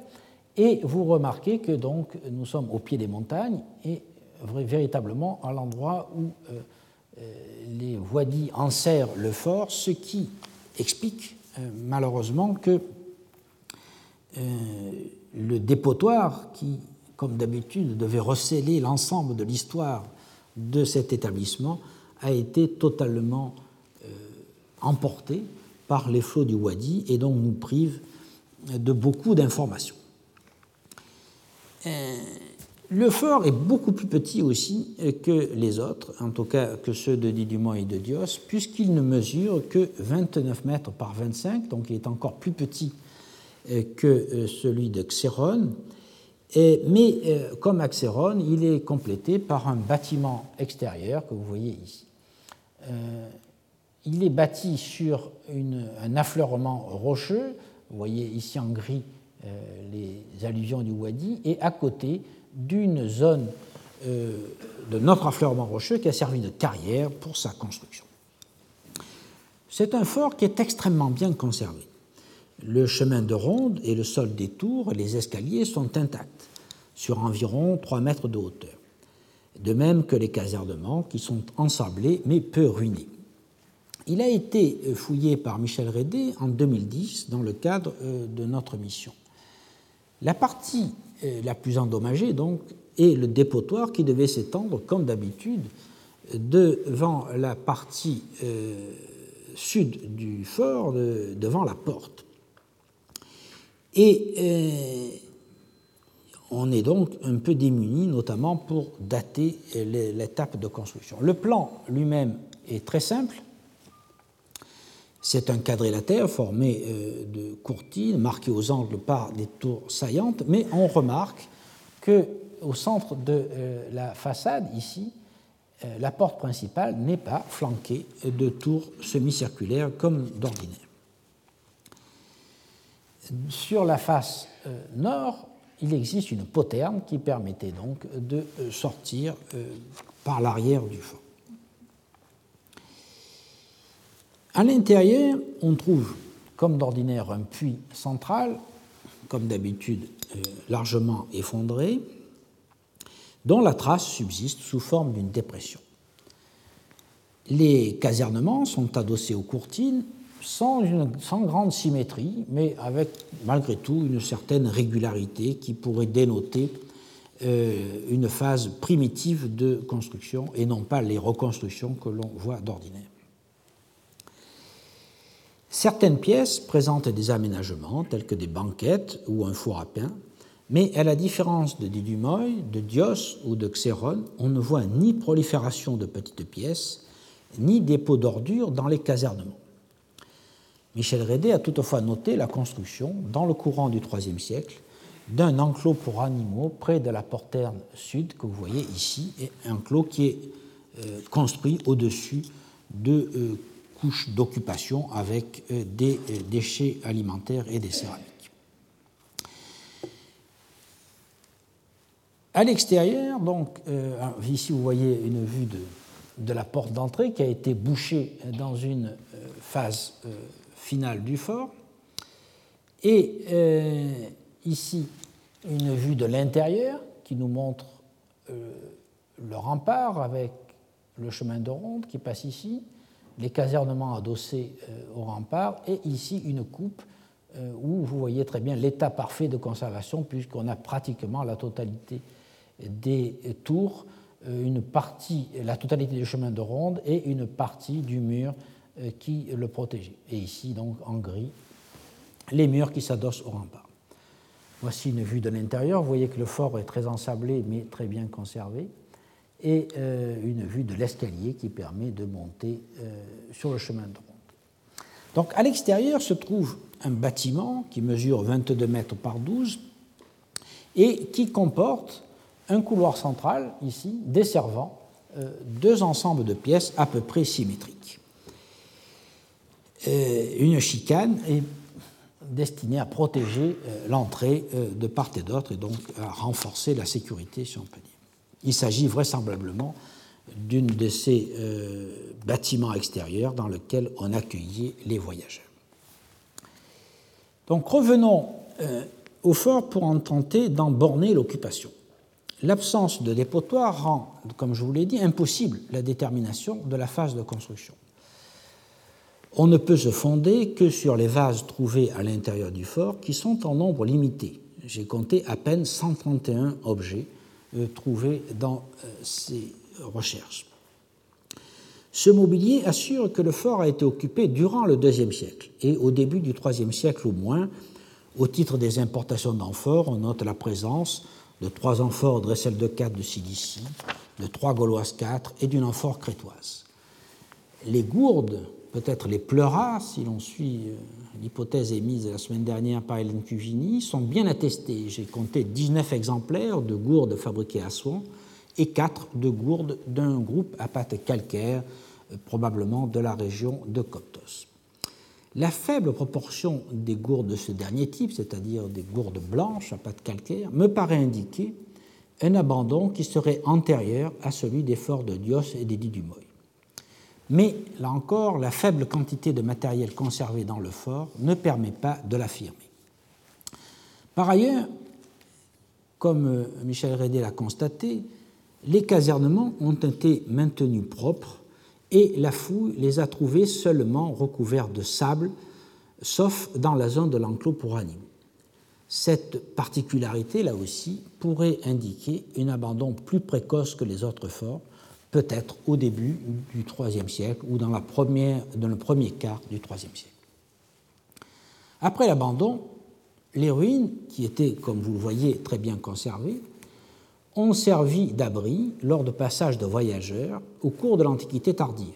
et vous remarquez que donc nous sommes au pied des montagnes et véritablement à l'endroit où les wadis enserrent le fort, ce qui explique malheureusement que le dépotoir qui, comme d'habitude, devait recéler l'ensemble de l'histoire de cet établissement, a été totalement euh, emporté par les flots du Wadi et donc nous prive de beaucoup d'informations. Euh, le fort est beaucoup plus petit aussi que les autres, en tout cas que ceux de Didumont et de Dios, puisqu'il ne mesure que 29 mètres par 25, donc il est encore plus petit euh, que celui de Xéron, mais euh, comme Axéron, il est complété par un bâtiment extérieur que vous voyez ici. Euh, il est bâti sur un affleurement rocheux, vous voyez ici en gris euh, les allusions du Wadi, et à côté d'une zone de notre affleurement rocheux qui a servi de carrière pour sa construction. C'est un fort qui est extrêmement bien conservé. Le chemin de ronde et le sol des tours et les escaliers sont intacts, sur environ 3 mètres de hauteur. De même que les casernements qui sont ensablés mais peu ruinés. Il a été fouillé par Michel Rédé en 2010 dans le cadre euh, de notre mission. La partie euh, la plus endommagée, donc, est le dépotoir qui devait s'étendre, comme d'habitude, devant la partie euh, sud du fort, devant la porte. Et euh, on est donc un peu démuni, notamment pour dater l'étape de construction. Le plan lui-même est très simple. C'est un quadrilatère formé euh, de courtines marquées aux angles par des tours saillantes, mais on remarque que au centre de euh, la façade, ici, la porte principale n'est pas flanquée de tours semi-circulaires comme d'ordinaire. Sur la face euh, nord, il existe une poterne qui permettait donc de euh, sortir euh, par l'arrière du fort. À l'intérieur, on trouve, comme d'ordinaire, un puits central, comme d'habitude largement effondré, dont la trace subsiste sous forme d'une dépression. Les casernements sont adossés aux courtines sans, grande symétrie, mais avec malgré tout une certaine régularité qui pourrait dénoter euh, une phase primitive de construction et non pas les reconstructions que l'on voit d'ordinaire. Certaines pièces présentent des aménagements tels que des banquettes ou un four à pain, mais à la différence de Didumoy, de Dios ou de Xéron, on ne voit ni prolifération de petites pièces, ni dépôt d'ordures dans les casernements. Michel Rédé a toutefois noté la construction, dans le courant du IIIe siècle, d'un enclos pour animaux près de la porterne sud que vous voyez ici, et un enclos qui est euh, construit au-dessus de euh, d'occupation avec euh, des déchets alimentaires et des céramiques. À l'extérieur, donc, ici vous voyez une vue de, la porte d'entrée qui a été bouchée dans une phase finale du fort. Et euh, ici, une vue de l'intérieur qui nous montre euh, le rempart avec le chemin de ronde qui passe ici, les casernements adossés euh, au rempart, et ici une coupe où vous voyez très bien l'état parfait de conservation, puisqu'on a pratiquement la totalité des tours, une partie, la totalité du chemin de ronde et une partie du mur euh, qui le protégeait. Et ici, donc, en gris, les murs qui s'adossent au rempart. Voici une vue de l'intérieur. Vous voyez que le fort est très ensablé, mais très bien conservé. Et euh, une vue de l'escalier qui permet de monter euh, sur le chemin de ronde. Donc, à l'extérieur se trouve un bâtiment qui mesure 22 mètres par 12 et qui comporte un couloir central, ici, desservant deux ensembles de pièces à peu près symétriques. Euh, une chicane est destinée à protéger euh, l'entrée euh, de part et d'autre et donc à renforcer la sécurité, si on peut dire. Il s'agit vraisemblablement d'une de ces bâtiments extérieurs dans lesquels on accueillait les voyageurs. Donc revenons au fort pour en tenter d'en borner l'occupation. L'absence de dépotoir rend, comme je vous l'ai dit, impossible la détermination de la phase de construction. On ne peut se fonder que sur les vases trouvés à l'intérieur du fort, qui sont en nombre limité. J'ai compté à peine 131 objets euh, trouvés dans euh, ces recherches. Ce mobilier assure que le fort a été occupé durant le IIe siècle et au début du IIIe siècle au moins. Au titre des importations d'amphores, on note la présence de trois amphores Dressel de 4 de Cilicie, de trois Gauloises 4 et d'une amphore crétoise. Les gourdes, peut-être les pleuras, si l'on suit euh, l'hypothèse émise la semaine dernière par Hélène Cugini, sont bien attestées. J'ai compté 19 exemplaires de gourdes fabriquées à soins et 4 de gourdes d'un groupe à pâte calcaire probablement de la région de Coptos. La faible proportion des gourdes de ce dernier type, c'est-à-dire des gourdes blanches à pâte calcaire, me paraît indiquer un abandon qui serait antérieur à celui des forts de Dios et d'Edi du Moy. Mais là encore, la faible quantité de matériel conservé dans le fort ne permet pas de l'affirmer. Par ailleurs, comme Michel Rédé l'a constaté, les casernements ont été maintenus propres et la fouille les a trouvés seulement recouverts de sable, sauf dans la zone de l'enclos pour animaux. Cette particularité, là aussi, pourrait indiquer un abandon plus précoce que les autres forts, peut-être au début du IIIe siècle ou dans, dans le premier quart du IIIe siècle. Après l'abandon, les ruines, qui étaient, comme vous le voyez, très bien conservées, ont servi d'abri lors de passages de voyageurs au cours de l'Antiquité tardive.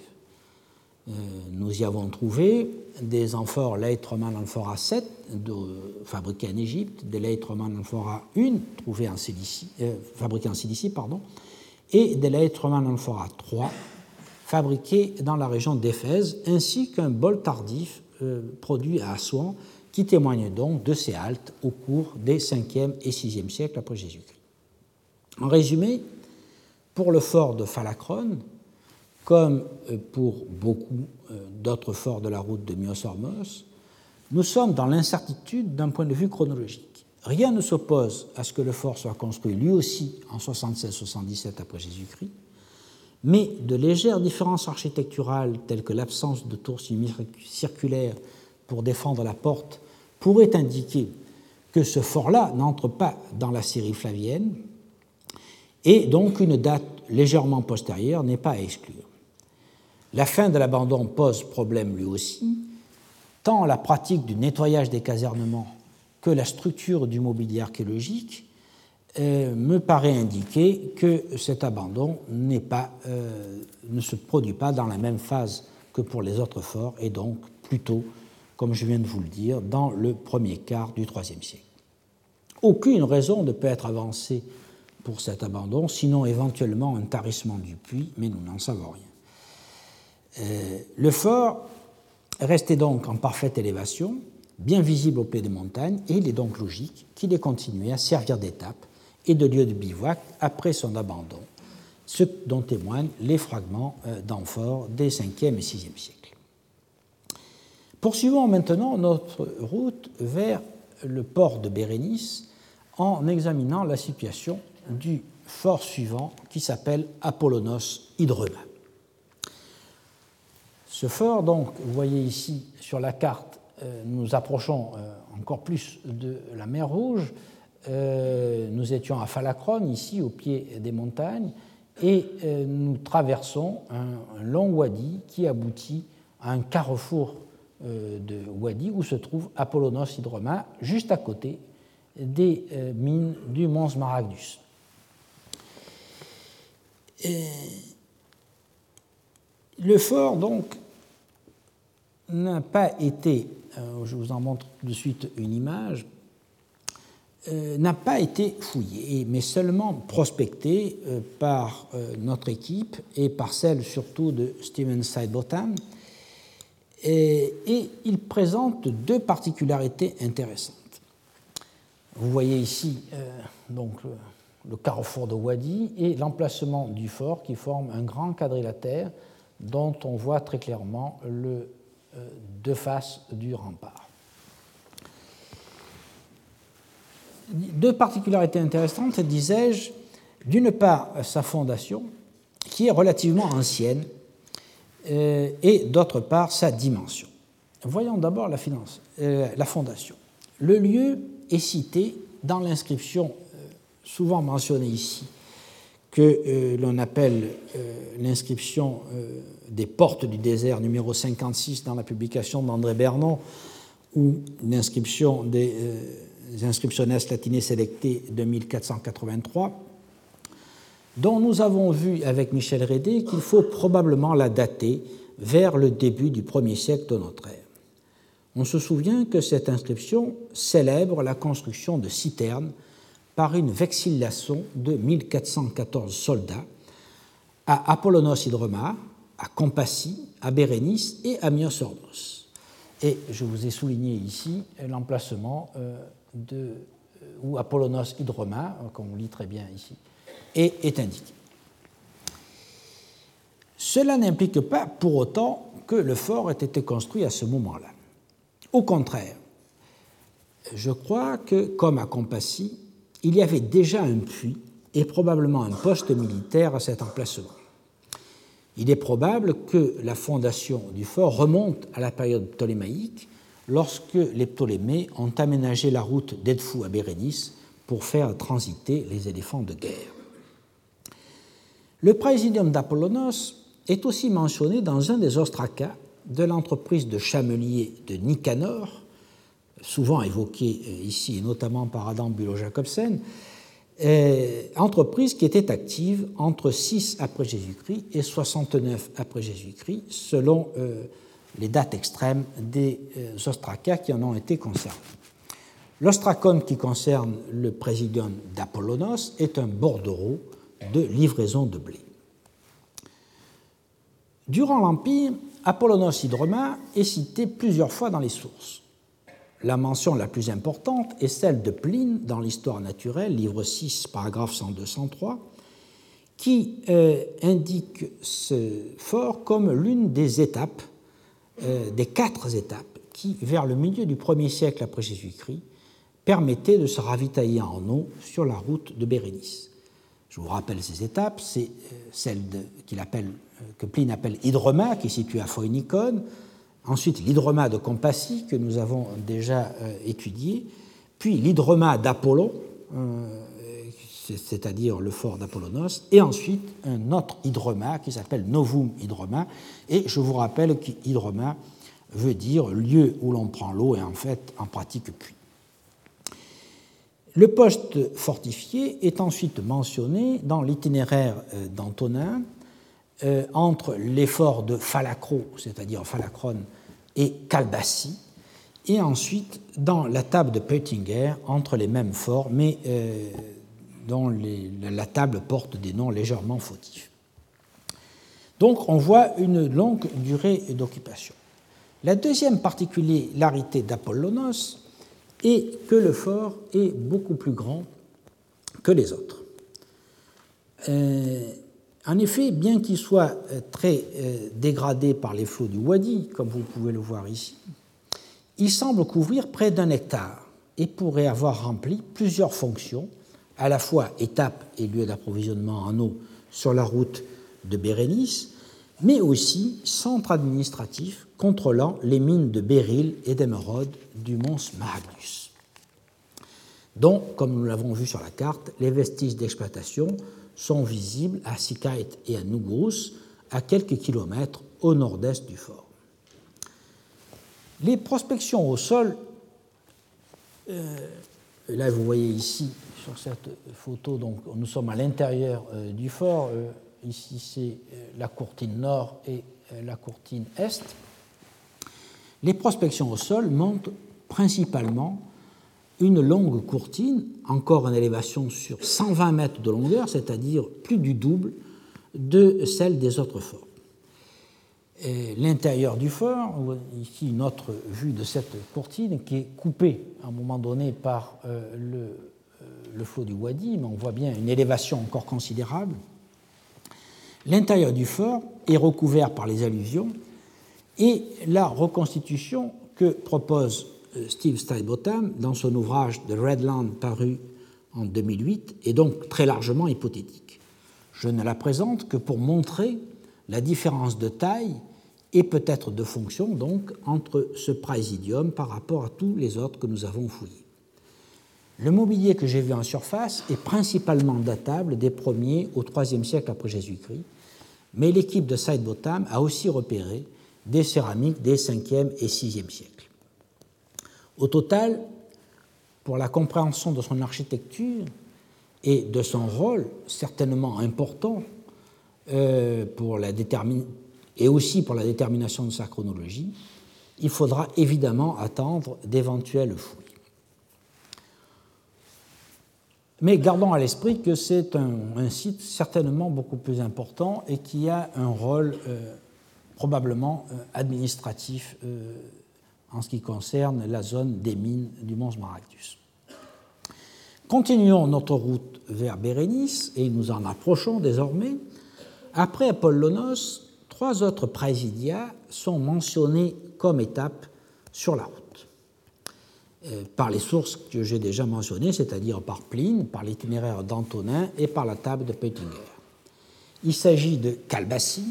Euh, nous y avons trouvé des amphores Leitroman amphora 7 de, fabriqués en Égypte, des Leitroman amphora 1 trouvés en Cilicie, euh, fabriqués en Cilicie pardon, et des Leitroman amphora 3 fabriqués dans la région d'Éphèse, ainsi qu'un bol tardif euh, produit à Assouan qui témoigne donc de ces haltes au cours des 5e et 6e siècles après Jésus-Christ. En résumé, pour le fort de Phalacrone, comme euh, pour beaucoup euh, d'autres forts de la route de Myos-Hormos, nous sommes dans l'incertitude d'un point de vue chronologique. Rien ne s'oppose à ce que le fort soit construit lui aussi en 76-77 après Jésus-Christ, mais de légères différences architecturales telles que l'absence de tours circulaires pour défendre la porte pourraient indiquer que ce fort-là n'entre pas dans la série flavienne, et donc une date légèrement postérieure n'est pas à exclure. La fin de l'abandon pose problème lui aussi, tant la pratique du nettoyage des casernements que la structure du mobilier archéologique euh, me paraît indiquer que cet abandon pas, euh, ne se produit pas dans la même phase que pour les autres forts et donc plutôt, comme je viens de vous le dire, dans le premier quart du IIIe siècle. Aucune raison ne peut être avancée pour cet abandon, sinon éventuellement un tarissement du puits, mais nous n'en savons rien. Euh, le fort restait donc en parfaite élévation, bien visible au pied des montagnes, et il est donc logique qu'il ait continué à servir d'étape et de lieu de bivouac après son abandon, ce dont témoignent les fragments euh, d'amphores des 5e et 6e siècles. Poursuivons maintenant notre route vers le port de Bérénice en examinant la situation du fort suivant qui s'appelle Apollonos Hydrema. Ce fort, donc, vous voyez ici sur la carte, nous approchons euh, encore plus de la mer Rouge. Euh, nous étions à Phalacrone, ici, au pied des montagnes, et nous traversons un, long wadi qui aboutit à un carrefour de wadi où se trouve Apollonos Hydroma, juste à côté des mines du Mont Smaragdus le fort, donc, n'a pas été, euh, je vous en montre de suite une image, euh, n'a pas été fouillé, mais seulement prospecté euh, par notre équipe et par celle surtout de Steven Sidebottom. Et, il présente deux particularités intéressantes. Vous voyez ici donc le carrefour de Wadi et l'emplacement du fort qui forme un grand quadrilatère dont on voit très clairement le euh, deux faces du rempart. Deux particularités intéressantes, disais-je, D'une part, sa fondation, qui est relativement ancienne, euh, et d'autre part, sa dimension. Voyons d'abord la, euh, la fondation. Le lieu est cité dans l'inscription souvent mentionnée ici, que l'on appelle l'inscription des portes du désert numéro 56 dans la publication d'André Bernon, ou l'inscription des inscriptionnes latinées sélectées de 1483, dont nous avons vu avec Michel Rédé qu'il faut probablement la dater vers le début du premier siècle de notre ère. On se souvient que cette inscription célèbre la construction de citernes par une vexillation de 1414 soldats à Apollonos Hydroma, à Compassie, à Bérénice et à Myosornos. Et je vous ai souligné ici l'emplacement euh, de, euh, où Apollonos Hydroma, comme on lit très bien ici, est, indiqué. Cela n'implique pas pour autant que le fort ait été construit à ce moment-là. Au contraire, je crois que, comme à Compassie, il y avait déjà un puits et probablement un poste militaire à cet emplacement. Il est probable que la fondation du fort remonte à la période ptolémaïque, lorsque les Ptolémées ont aménagé la route d'Edfou à Bérénice pour faire transiter les éléphants de guerre. Le présidium d'Apollonos est aussi mentionné dans un des ostracas de l'entreprise de chamelier de Nicanor, souvent évoquée euh, ici et notamment par Adam Bülow-Jacobsen, euh, entreprise qui était active entre 6 après Jésus-Christ et 69 après Jésus-Christ, selon euh, les dates extrêmes des ostracas qui en ont été concernés. L'ostracon qui concerne le présidium d'Apollonos est un bordereau de livraison de blé. Durant l'Empire, Apollonos Hydroma est cité plusieurs fois dans les sources. La mention la plus importante est celle de Pline dans l'Histoire naturelle, livre 6, paragraphe 102-103, qui euh, indique ce fort comme l'une des étapes, euh, des quatre étapes, qui, vers le milieu du 1er siècle après Jésus-Christ, permettaient de se ravitailler en eau sur la route de Bérénice. Je vous rappelle ces étapes, c'est euh, celle que Pline appelle Hydroma, qui est située à Phoenikon, ensuite l'Hydroma de Compassie, que nous avons déjà euh, étudié, puis l'Hydroma d'Apollon, c'est-à-dire le fort d'Apollonos, et ensuite un autre hydroma qui s'appelle Novum Hydroma. Et je vous rappelle qu'hydroma veut dire lieu où l'on prend l'eau et en fait en pratique puits. Le poste fortifié est ensuite mentionné dans l'itinéraire euh, d'Antonin euh, entre l'effort de Phalacro, c'est-à-dire Phalacrone, et Calbassi, et ensuite dans la table de Peutinger entre les mêmes forts, mais euh, dont la table porte des noms légèrement fautifs. Donc on voit une longue durée d'occupation. La deuxième particularité d'Apollonos et que le fort est beaucoup plus grand que les autres. Euh, en effet, bien qu'il soit euh, très euh, dégradé par les flots du Wadi, comme vous pouvez le voir ici, il semble couvrir près d'un hectare et pourrait avoir rempli plusieurs fonctions, à la fois étape et lieu d'approvisionnement en eau sur la route de Bérénice, mais aussi centre administratif contrôlant les mines de béryl et d'émeraude du mont Magnus, dont, comme nous l'avons vu sur la carte, les vestiges d'exploitation sont visibles à Sikait et à Nugus, à quelques kilomètres au nord-est du fort. Les prospections au sol, euh, là vous voyez ici sur cette photo, donc nous sommes à l'intérieur euh, du fort, euh, ici c'est la courtine nord et la courtine est. Les prospections au sol montrent principalement une longue courtine, encore en élévation sur 120 mètres de longueur, c'est-à-dire plus du double de celle des autres forts. L'intérieur du fort, ici une autre vue de cette courtine qui est coupée à un moment donné par euh, le, euh, le flot du Wadi, mais on voit bien une élévation encore considérable. L'intérieur du fort est recouvert par les alluvions et la reconstitution que propose Steve Steinbotham dans son ouvrage The Redland paru en 2008 est donc très largement hypothétique. Je ne la présente que pour montrer la différence de taille et peut-être de fonction donc entre ce praesidium par rapport à tous les autres que nous avons fouillés. Le mobilier que j'ai vu en surface est principalement datable des 1er au 3e siècle après Jésus-Christ, mais l'équipe de Sidebotham a aussi repéré des céramiques des 5e et 6e siècles. Au total, pour la compréhension de son architecture et de son rôle certainement important euh, pour la et aussi pour la détermination de sa chronologie, il faudra évidemment attendre d'éventuelles fouilles. Mais gardons à l'esprit que c'est un, site certainement beaucoup plus important et qui a un rôle euh, probablement euh, administratif en ce qui concerne la zone des mines du Mont Smaragdus. Continuons notre route vers Bérénice et nous en approchons désormais. Après Apollonos, trois autres présidia sont mentionnés comme étapes sur la route. Euh, par les sources que j'ai déjà mentionnées, c'est-à-dire par Pline, par l'itinéraire d'Antonin et par la table de Peutinger. Il s'agit de Calbassi,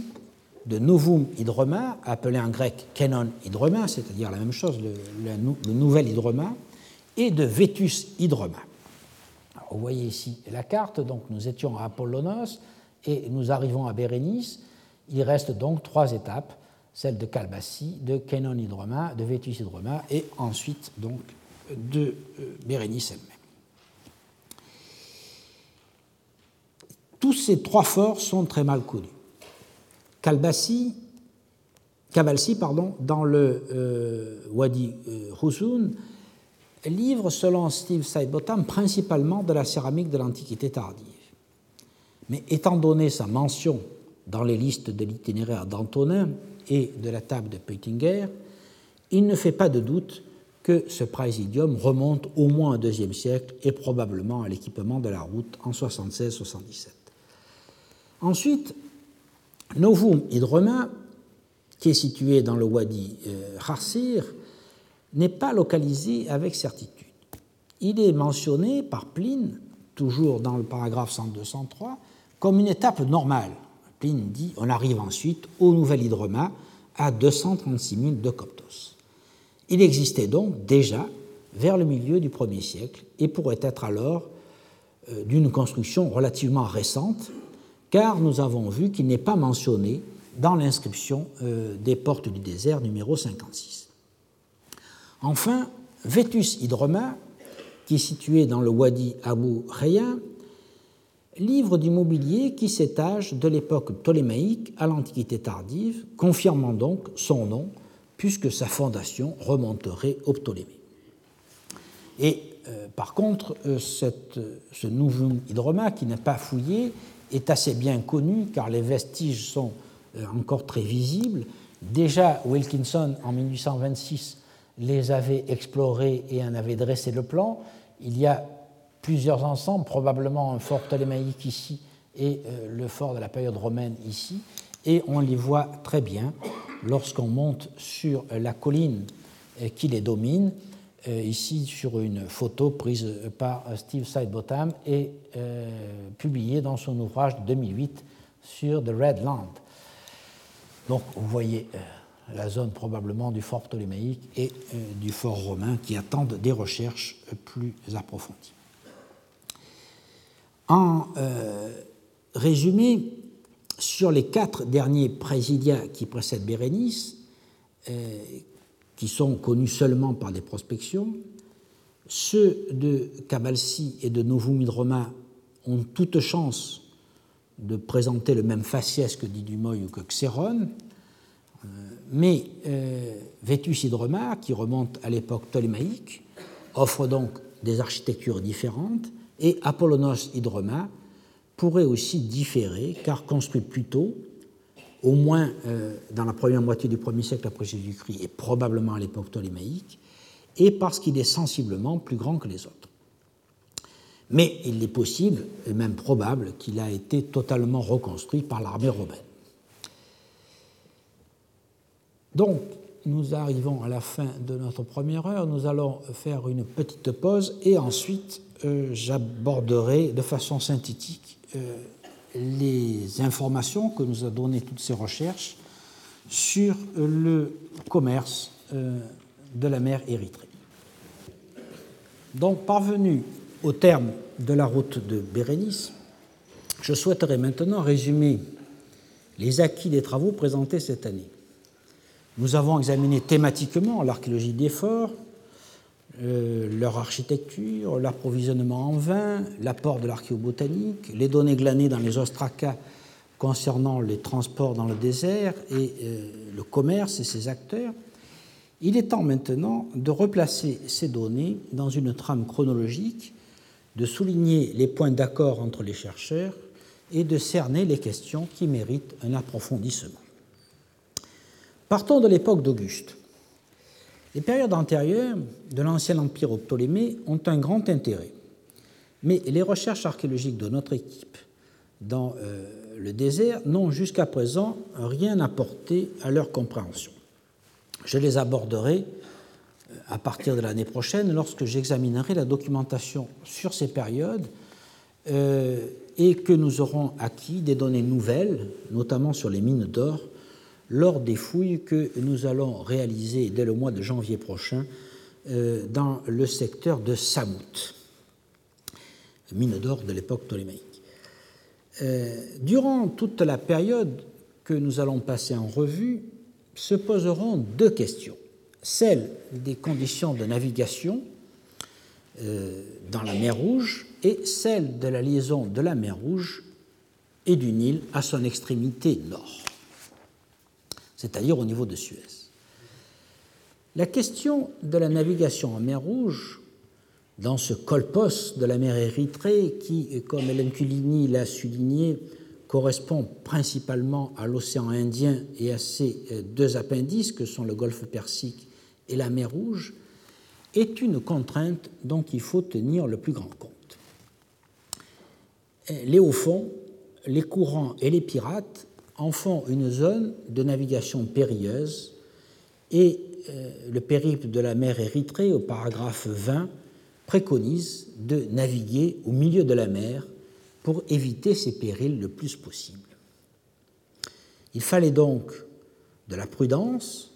de Novum Hydroma, appelé en grec Kenon Hydroma, c'est-à-dire la même chose, le, nouvel Hydroma, et de Vétus Hydroma. vous voyez ici la carte, donc nous étions à Apollonos et nous arrivons à Bérénice. Il reste donc trois étapes, celle de Calbassi, de Kenon Hydroma, de Vétus Hydroma, et ensuite donc de euh, Bérénice elle-même. Tous ces trois forts sont très mal connus. Calbassi, Cabalsi, pardon, dans le euh, Wadi euh, livre, selon Steve Sidebottom, principalement de la céramique de l'Antiquité tardive. Mais étant donné sa mention dans les listes de l'itinéraire d'Antonin et de la table de Peutinger, il ne fait pas de doute que ce praesidium remonte au moins au IIe siècle et probablement à l'équipement de la route en 76-77. Ensuite, Novum Hydroma, qui est situé dans le Wadi Harsir, euh, n'est pas localisé avec certitude. Il est mentionné par Pline, toujours dans le paragraphe 102-103, comme une étape normale. Pline dit on arrive ensuite au Nouvel Hydroma à 236 000 de Coptos. Il existait donc déjà vers le milieu du 1er siècle et pourrait être alors euh, d'une construction relativement récente, car nous avons vu qu'il n'est pas mentionné dans l'inscription euh, des portes du désert numéro 56. Enfin, Vétus Hydroma, qui est situé dans le Wadi Abu Raya, livre du mobilier qui s'étage de l'époque ptolémaïque à l'Antiquité tardive, confirmant donc son nom puisque sa fondation remonterait au Ptolémée. Et euh, par contre, euh, ce nouveau hydroma qui n'est pas fouillé est assez bien connu car les vestiges sont euh, encore très visibles. Déjà, Wilkinson, en 1826, les avait explorés et en avait dressé le plan. Il y a plusieurs ensembles, probablement un fort ptolémaïque ici et le fort de la période romaine ici, et on les voit très bien lorsqu'on monte sur la colline qui les domine, euh, ici sur une photo prise par Steve Sidebottom et euh, publiée dans son ouvrage de 2008 sur The Red Land. Donc vous voyez euh, la zone probablement du fort ptolémaïque et du fort romain qui attendent des recherches plus approfondies. En résumé, sur les quatre derniers présidia qui précèdent Bérénice, euh, qui sont connus seulement par des prospections, ceux de Cabalsi et de Novumidroma ont toute chance de présenter le même faciès que Didumoy ou que Xéron, euh, mais euh, Vétus Hydroma, qui remonte à l'époque ptolémaïque, offre donc des architectures différentes, et Apollonos Hydroma, pourrait aussi différer, car construit plus tôt, au moins euh, dans la première moitié du 1er siècle après Jésus-Christ et probablement à l'époque ptolémaïque, et parce qu'il est sensiblement plus grand que les autres. Mais il est possible, et même probable, qu'il a été totalement reconstruit par l'armée romaine. Donc, nous arrivons à la fin de notre première heure. Nous allons faire une petite pause et ensuite euh, j'aborderai de façon synthétique euh, les informations que nous a données toutes ces recherches sur le commerce euh, de la mer Érythrée. Donc, parvenu au terme de la route de Bérénice, je souhaiterais maintenant résumer les acquis des travaux présentés cette année. Nous avons examiné thématiquement l'archéologie des forts, euh, leur architecture, l'approvisionnement en vin, l'apport de l'archéobotanique, les données glanées dans les ostracas concernant les transports dans le désert et euh, le commerce et ses acteurs. Il est temps maintenant de replacer ces données dans une trame chronologique, de souligner les points d'accord entre les chercheurs et de cerner les questions qui méritent un approfondissement. Partons de l'époque d'Auguste. Les périodes antérieures de l'ancien empire aux ont un grand intérêt, mais les recherches archéologiques de notre équipe dans euh, le désert n'ont jusqu'à présent rien apporté à leur compréhension. Je les aborderai euh, à partir de l'année prochaine lorsque j'examinerai la documentation sur ces périodes euh, et que nous aurons acquis des données nouvelles, notamment sur les mines d'or, lors des fouilles que nous allons réaliser dès le mois de janvier prochain euh, dans le secteur de Samout, mine d'or de l'époque ptolémaïque. Euh, durant toute la période que nous allons passer en revue, se poseront deux questions. Celle des conditions de navigation euh, dans la mer Rouge et celle de la liaison de la mer Rouge et du Nil à son extrémité nord c'est-à-dire au niveau de Suez. La question de la navigation en mer Rouge, dans ce colpos de la mer Érythrée, qui, comme Hélène Culini l'a souligné, correspond principalement à l'océan Indien et à ses euh, deux appendices que sont le golfe Persique et la mer Rouge, est une contrainte dont il faut tenir le plus grand compte. Les hauts fonds, les courants et les pirates en font une zone de navigation périlleuse et euh, le périple de la mer Érythrée, au paragraphe 20, préconise de naviguer au milieu de la mer pour éviter ces périls le plus possible. Il fallait donc de la prudence,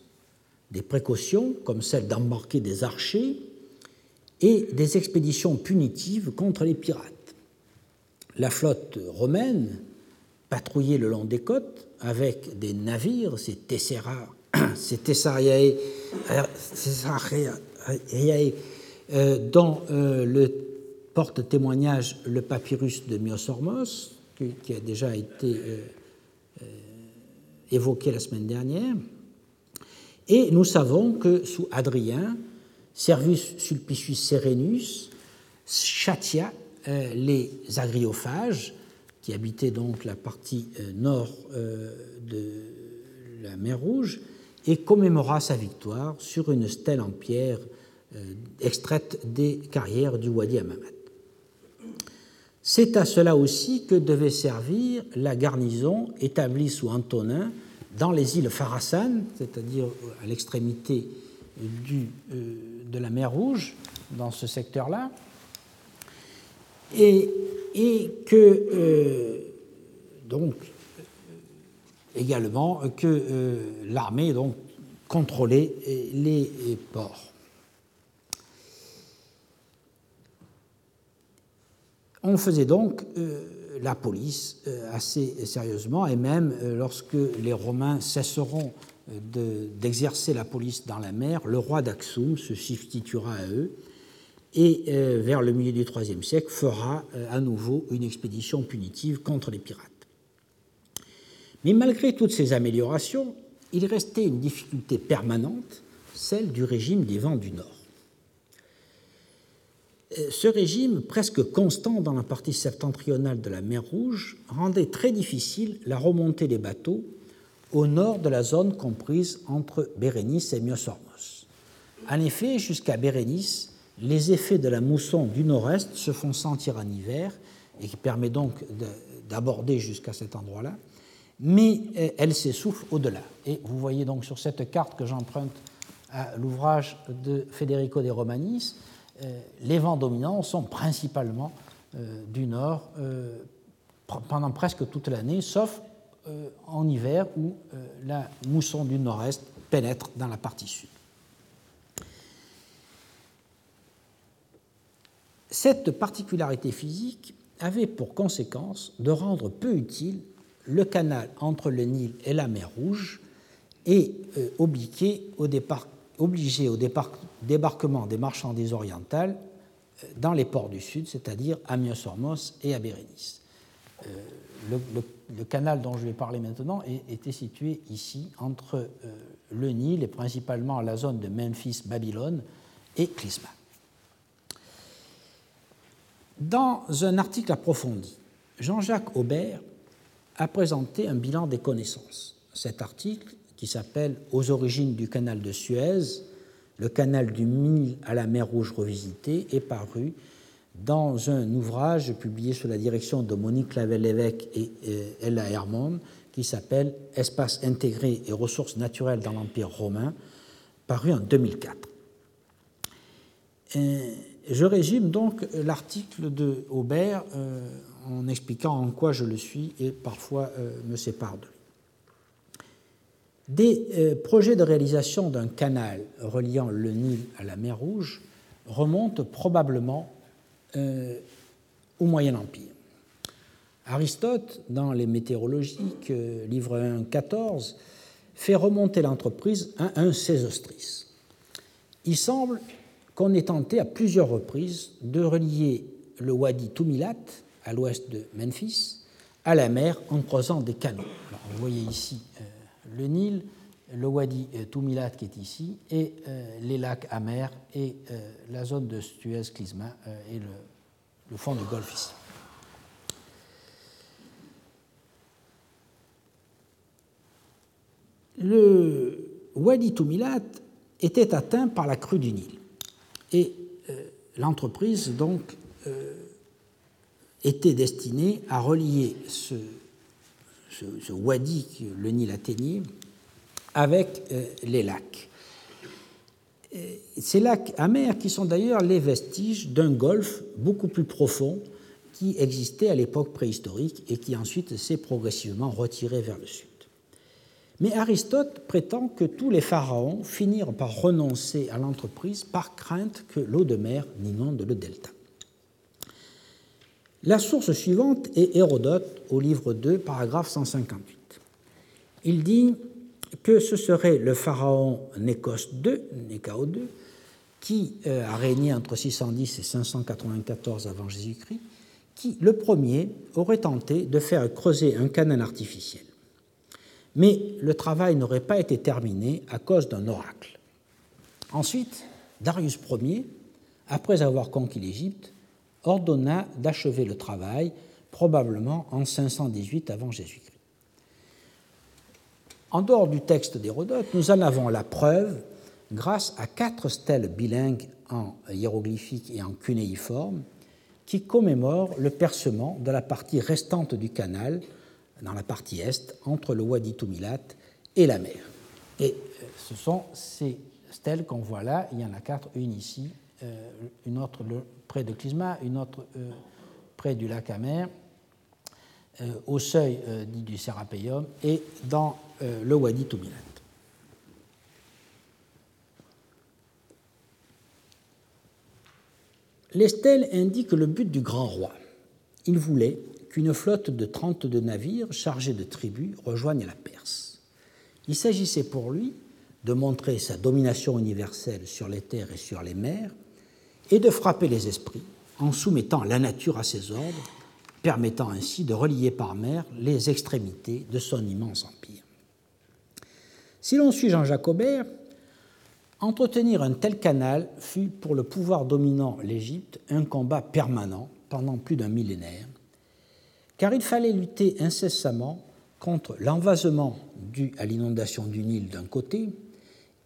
des précautions comme celle d'embarquer des archers et des expéditions punitives contre les pirates. La flotte romaine patrouiller le long des côtes avec des navires, ces Tessera, [CLEARS THROAT] ces Tessariae, euh, dont euh, le porte témoignage le papyrus de Myosormos, qui, a déjà été euh, évoqué la semaine dernière. Et nous savons que sous Adrien, Servus Sulpicius Serenus châtia les agriophages qui habitait donc la partie euh, nord euh, de la mer Rouge, et commémora sa victoire sur une stèle en pierre euh, extraite des carrières du Wadi Amamat. C'est à cela aussi que devait servir la garnison établie sous Antonin dans les îles Pharasan, c'est-à-dire à l'extrémité de la mer Rouge, dans ce secteur-là, et, et que euh, donc également que euh, l'armée donc contrôlait les ports. On faisait donc euh, la police assez sérieusement, et même lorsque les Romains cesseront d'exercer la police dans la mer, le roi d'Axum se substituera à eux et euh, vers le milieu du IIIe siècle fera euh, à nouveau une expédition punitive contre les pirates. Mais malgré toutes ces améliorations, il restait une difficulté permanente, celle du régime des vents du Nord. Euh, ce régime, presque constant dans la partie septentrionale de la mer Rouge, rendait très difficile la remontée des bateaux au nord de la zone comprise entre Bérénice et Myosormos. En effet, jusqu'à Bérénice, les effets de la mousson du nord-est se font sentir en hiver et qui permet donc d'aborder jusqu'à cet endroit-là. mais euh, elle s'essouffle au-delà. Et vous voyez donc sur cette carte que j'emprunte à l'ouvrage de Federico de Romanis, euh, les vents dominants sont principalement euh, du nord pendant presque toute l'année, sauf en hiver où la mousson du nord-est pénètre dans la partie sud. Cette particularité physique avait pour conséquence de rendre peu utile le canal entre le Nil et la mer Rouge et euh, obligé au, débarquement des marchandises orientales euh, dans les ports du sud, c'est-à-dire à Myos-Hormos et à Bérénice. Euh, le, canal dont je vais parler maintenant était situé ici, entre le Nil et principalement la zone de Memphis-Babylone et Clisma. Dans un article approfondi, Jean-Jacques Aubert a présenté un bilan des connaissances. Cet article, qui s'appelle Aux origines du canal de Suez, le canal du Nil à la mer Rouge revisité, est paru dans un ouvrage publié sous la direction de Monique Clavel-Lévesque et euh, Ella Hermon, qui s'appelle Espace intégré et ressources naturelles dans l'Empire romain, paru en 2004. Je résume donc l'article de Aubert euh, en expliquant en quoi je le suis et parfois euh, me sépare de lui. Des euh, projets de réalisation d'un canal reliant le Nil à la mer Rouge remontent probablement au Moyen Empire. Aristote, dans les météorologiques, livre 1, 14, fait remonter l'entreprise à un Sésostris. Il semble qu'on est tenté à plusieurs reprises de relier le Wadi Tumilat, à l'ouest de Memphis, à la mer en creusant des canaux. vous voyez ici euh, le Nil, le Wadi euh, Tumilat qui est ici, et euh, les lacs amers et la zone de Suez-Clisma et le, le, fond du golfe ici. Le Wadi Tumilat était atteint par la crue du Nil. Et euh, l'entreprise, euh, était destinée à relier ce, wadi le Nil atteignait avec euh, les lacs. Ces lacs amers qui sont d'ailleurs les vestiges d'un golfe beaucoup plus profond qui existait à l'époque préhistorique et qui ensuite s'est progressivement retiré vers le sud. Mais Aristote prétend que tous les pharaons finirent par renoncer à l'entreprise par crainte que l'eau de mer n'inonde le delta. La source suivante est Hérodote au livre 2, paragraphe 158. Il dit que ce serait le pharaon Nékos II, Nékao II, qui euh, a régné entre 610 et 594 avant Jésus-Christ, qui, le premier, aurait tenté de faire creuser un canal artificiel mais le travail n'aurait pas été terminé à cause d'un oracle. Ensuite, Darius Ier, après avoir conquis l'Égypte, ordonna d'achever le travail, probablement en 518 avant Jésus-Christ. En dehors du texte d'Hérodote, nous en avons la preuve grâce à quatre stèles bilingues en hiéroglyphique et en cunéiforme qui commémorent le percement de la partie restante du canal dans la partie est, entre le Wadi Tumilat et la mer. Et euh, ce sont ces stèles qu'on voit là, il y en a quatre, une ici, euh, une autre près de Clisma, une autre euh, près du lac Amer, au seuil dit du Sérapéum et dans le Wadi Tumilat. Les stèles indiquent le but du grand roi. Il voulait qu'une flotte de 32 navires chargés de tribus rejoigne la Perse. Il s'agissait pour lui de montrer sa domination universelle sur les terres et sur les mers et de frapper les esprits en soumettant la nature à ses ordres, permettant ainsi de relier par mer les extrémités de son immense empire. Si l'on suit Jean Jacobert, entretenir un tel canal fut pour le pouvoir dominant l'Égypte un combat permanent pendant plus d'un millénaire, car il fallait lutter incessamment contre l'envasement dû à l'inondation du Nil d'un côté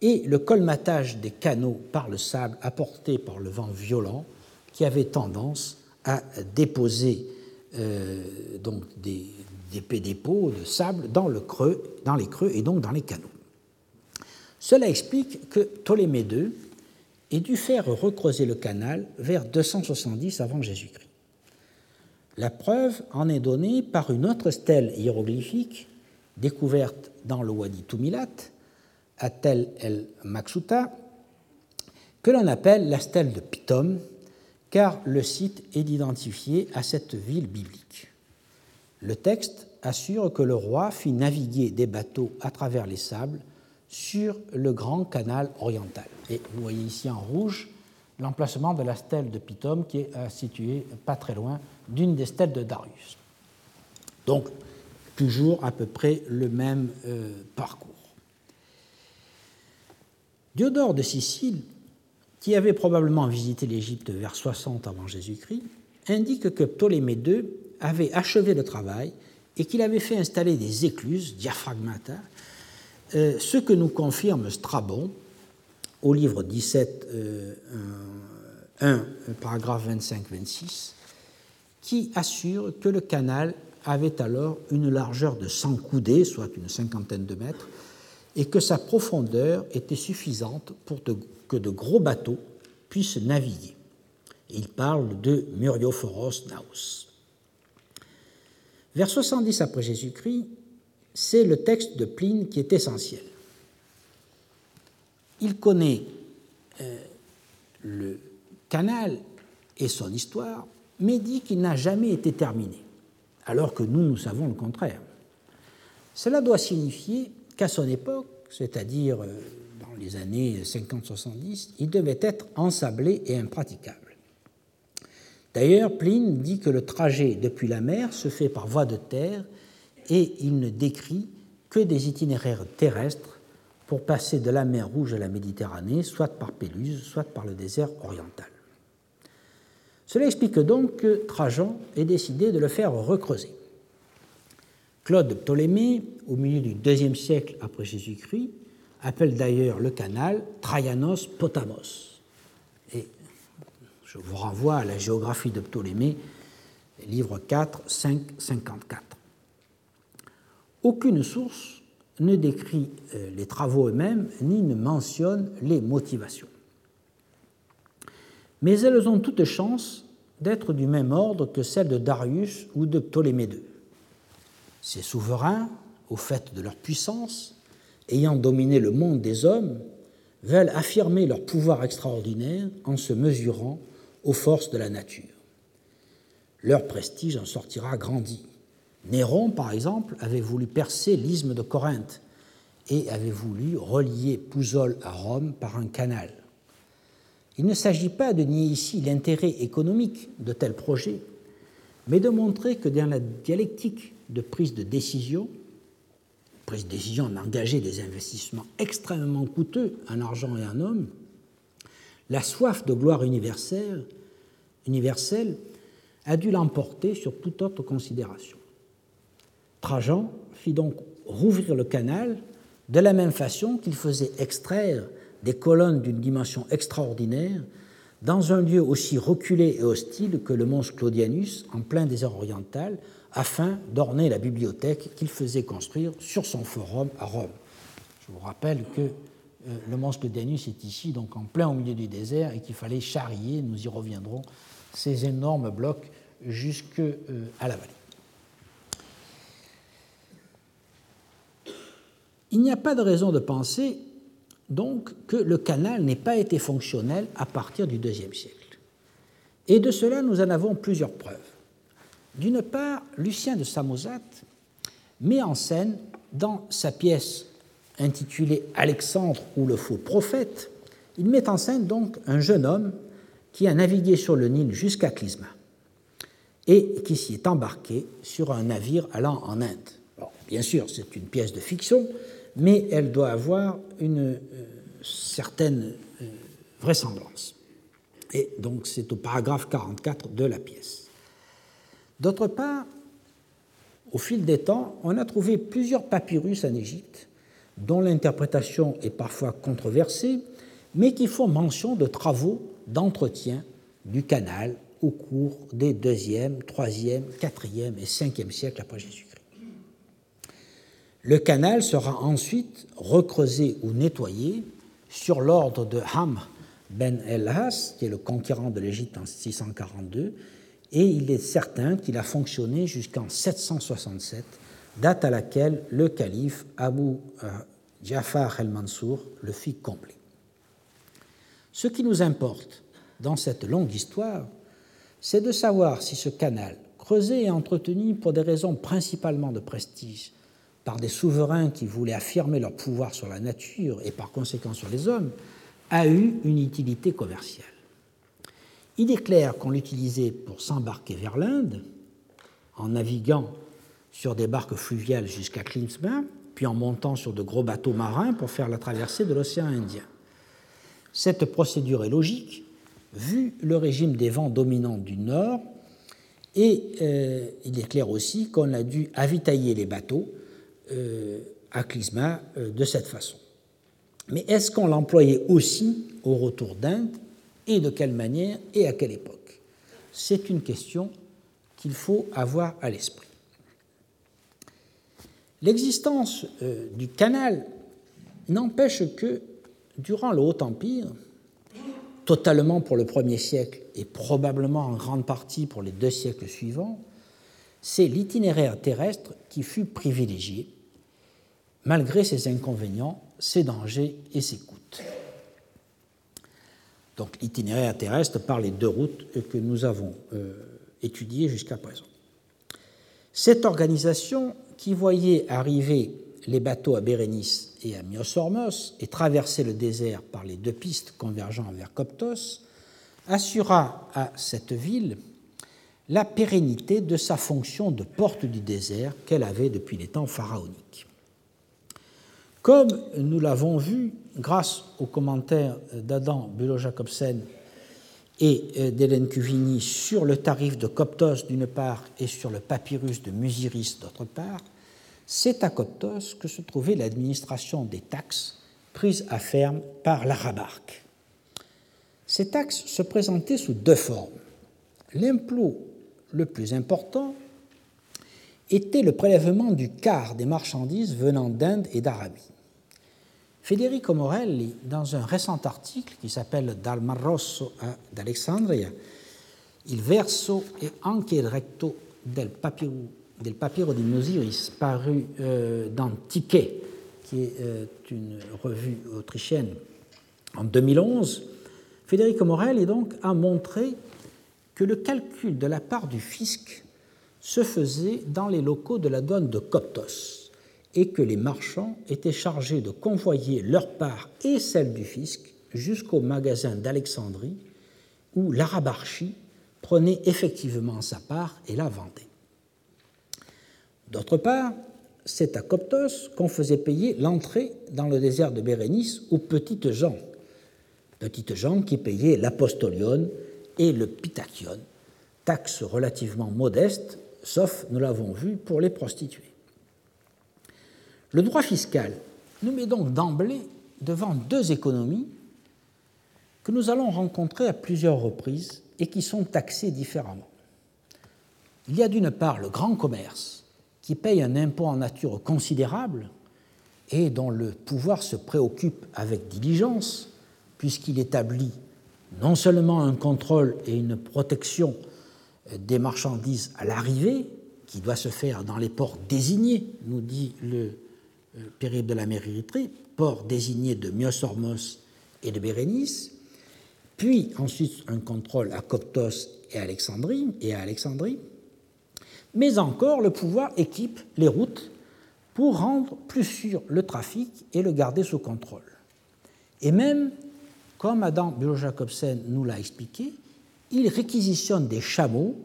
et le colmatage des canaux par le sable apporté par le vent violent qui avait tendance à déposer euh, donc des, d'épais dépôts de sable dans, dans les creux et donc dans les canaux. Cela explique que Ptolémée II ait dû faire recreuser le canal vers 270 avant Jésus-Christ. La preuve en est donnée par une autre stèle hiéroglyphique découverte dans le Wadi Tumilat, à Tel el Maksuta, que l'on appelle la stèle de Pitom, car le site est identifié à cette ville biblique. Le texte assure que le roi fit naviguer des bateaux à travers les sables sur le grand canal oriental. Et vous voyez ici en rouge l'emplacement de la stèle de Pitom qui est euh, située pas très loin d'une des stèles de Darius. Donc, toujours à peu près le même euh, parcours. Diodore de Sicile, qui avait probablement visité l'Égypte vers 60 avant Jésus-Christ, indique que Ptolémée II avait achevé le travail et qu'il avait fait installer des écluses, diaphragmata, euh, ce que nous confirme Strabon au livre 17, 1, euh, paragraphe 25-26, qui assure que le canal avait alors une largeur de 100 coudées, soit une cinquantaine de mètres, et que sa profondeur était suffisante pour que de gros bateaux puissent naviguer. Il parle de Muriophoros Naos. Vers 70 après Jésus-Christ, c'est le texte de Pline qui est essentiel. Il connaît euh, le canal et son histoire, mais dit qu'il n'a jamais été terminé, alors que nous, nous savons le contraire. Cela doit signifier qu'à son époque, c'est-à-dire euh, dans les années 50-70, il devait être ensablé et impraticable. D'ailleurs, Pline dit que le trajet depuis la mer se fait par voie de terre et il ne décrit que des itinéraires terrestres pour passer de la mer Rouge à la Méditerranée, soit par Péluse, soit par le désert oriental. Cela explique donc que Trajan ait décidé de le faire recreuser. Claude de Ptolémée, au milieu du IIe siècle après Jésus-Christ, appelle d'ailleurs le canal Traianos Potamos. Et je vous renvoie à la géographie de Ptolémée, livre 4, 5, 54. Aucune source ne décrit euh, les travaux eux-mêmes ni ne mentionne les motivations. Mais elles ont toute chance d'être du même ordre que celles de Darius ou de Ptolémée II. Ces souverains, au fait de leur puissance, ayant dominé le monde des hommes, veulent affirmer leur pouvoir extraordinaire en se mesurant aux forces de la nature. Leur prestige en sortira grandi. Néron, par exemple, avait voulu percer l'isthme de Corinthe et avait voulu relier Pouzol à Rome par un canal. Il ne s'agit pas de nier ici l'intérêt économique de tels projets, mais de montrer que dans la dialectique de prise de décision, prise de décision d'engager des investissements extrêmement coûteux en argent et en hommes, la soif de gloire universelle, universelle a dû l'emporter sur toute autre considération. Trajan fit donc rouvrir le canal de la même façon qu'il faisait extraire des colonnes d'une dimension extraordinaire dans un lieu aussi reculé et hostile que le mont Claudianus en plein désert oriental, afin d'orner la bibliothèque qu'il faisait construire sur son forum à Rome. Je vous rappelle que euh, le mont Claudianus est ici, donc en plein au milieu du désert, et qu'il fallait charrier, nous y reviendrons, ces énormes blocs jusqu'à euh, la vallée. Il n'y a pas de raison de penser donc que le canal n'ait pas été fonctionnel à partir du IIe siècle. Et de cela, nous en avons plusieurs preuves. D'une part, Lucien de Samosate met en scène dans sa pièce intitulée Alexandre ou le faux prophète, il met en scène donc un jeune homme qui a navigué sur le Nil jusqu'à Clysma et qui s'y est embarqué sur un navire allant en Inde. bien sûr, c'est une pièce de fiction, mais elle doit avoir une euh, certaine euh, vraisemblance. Et donc c'est au paragraphe 44 de la pièce. D'autre part, au fil des temps, on a trouvé plusieurs papyrus en Égypte, dont l'interprétation est parfois controversée, mais qui font mention de travaux d'entretien du canal au cours des 2e, 3e, 4e et 5e siècles après Jésus-Christ. Le canal sera ensuite recreusé ou nettoyé sur l'ordre de Ham ben el-Has, qui est le conquérant de l'Égypte en 642, et il est certain qu'il a fonctionné jusqu'en 767, date à laquelle le calife Abu euh, Jafar el-Mansour le fit combler. Ce qui nous importe dans cette longue histoire, c'est de savoir si ce canal, creusé et entretenu pour des raisons principalement de prestige, par des souverains qui voulaient affirmer leur pouvoir sur la nature et par conséquent sur les hommes, a eu une utilité commerciale. Il est clair qu'on l'utilisait pour s'embarquer vers l'Inde, en naviguant sur des barques fluviales jusqu'à Klinsmann, puis en montant sur de gros bateaux marins pour faire la traversée de l'océan Indien. Cette procédure est logique, vu le régime des vents dominants du nord, et euh, il est clair aussi qu'on a dû avitailler les bateaux à Clisma euh, de cette façon. Mais est-ce qu'on l'employait aussi au retour d'Inde et de quelle manière et à quelle époque? C'est une question qu'il faut avoir à l'esprit. L'existence euh, du canal n'empêche que, durant le Haut Empire, totalement pour le premier siècle et probablement en grande partie pour les deux siècles suivants, c'est l'itinéraire terrestre qui fut privilégié, malgré ses inconvénients, ses dangers et ses coûts. Donc l'itinéraire terrestre par les deux routes que nous avons euh, étudiées jusqu'à présent. Cette organisation qui voyait arriver les bateaux à Bérénice et à Myosormos et traverser le désert par les deux pistes convergeant vers Coptos assura à cette ville la pérennité de sa fonction de porte du désert qu'elle avait depuis les temps pharaoniques. Comme nous l'avons vu grâce aux commentaires d'Adam Bulow-Jacobsen et euh, d'Hélène Cuvigny sur le tarif de Coptos d'une part et sur le papyrus de Musiris d'autre part, c'est à Coptos que se trouvait l'administration des taxes prises à ferme par l'arabarque. Ces taxes se présentaient sous deux formes. L'impôt le plus important était le prélèvement du quart des marchandises venant d'Inde et d'Arabie. Federico Morelli, dans un récent article qui s'appelle Dal Mar Rosso d'Alexandria, il verso e anche il recto del papiro, del papiro di Nosiris, paru euh, dans Ticket, qui est euh, une revue autrichienne en 2011, Federico Morelli donc a montré que le calcul de la part du fisc se faisait dans les locaux de la douane de Coptos et que les marchands étaient chargés de convoyer leur part et celle du fisc jusqu'au magasin d'Alexandrie où l'arabarchie prenait effectivement sa part et la vendait. D'autre part, c'est à Coptos qu'on faisait payer l'entrée dans le désert de Bérénice aux petites gens, petites gens qui payaient l'apostolion et le pitachion, taxes relativement modestes, sauf, nous l'avons vu, pour les prostituées. Le droit fiscal nous met donc d'emblée devant deux économies que nous allons rencontrer à plusieurs reprises et qui sont taxées différemment. Il y a d'une part le grand commerce qui paye un impôt en nature considérable et dont le pouvoir se préoccupe avec diligence puisqu'il établit non seulement un contrôle et une protection des marchandises à l'arrivée, qui doit se faire dans les ports désignés, nous dit le euh, périple de la mer Érythrée, port désigné de Myosormos et de Bérénice, puis ensuite un contrôle à Coptos et et à Alexandrie, mais encore le pouvoir équipe les routes pour rendre plus sûr le trafic et le garder sous contrôle. Et même, comme Adam Bureau-Jacobsen nous l'a expliqué, il réquisitionne des chameaux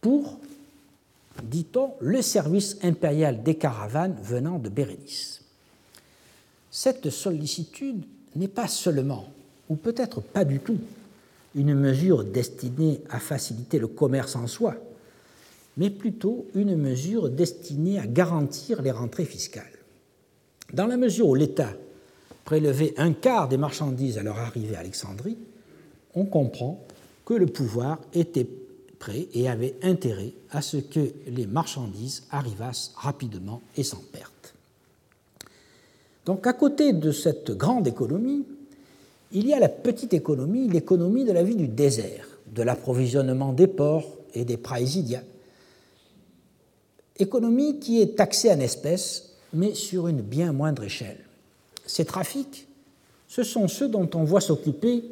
pour dit-on, le service impérial des caravanes venant de Bérénice. Cette sollicitude n'est pas seulement, ou peut-être pas du tout, une mesure destinée à faciliter le commerce en soi, mais plutôt une mesure destinée à garantir les rentrées fiscales. Dans la mesure où l'État prélevait un quart des marchandises à leur arrivée à Alexandrie, on comprend que le pouvoir était prêt et avait intérêt à ce que les marchandises arrivassent rapidement et sans perte. Donc à côté de cette grande économie, il y a la petite économie, l'économie de la vie du désert, de l'approvisionnement des ports et des praesidia. Économie qui est taxée en espèces, mais sur une bien moindre échelle. Ces trafics, ce sont ceux dont on voit s'occuper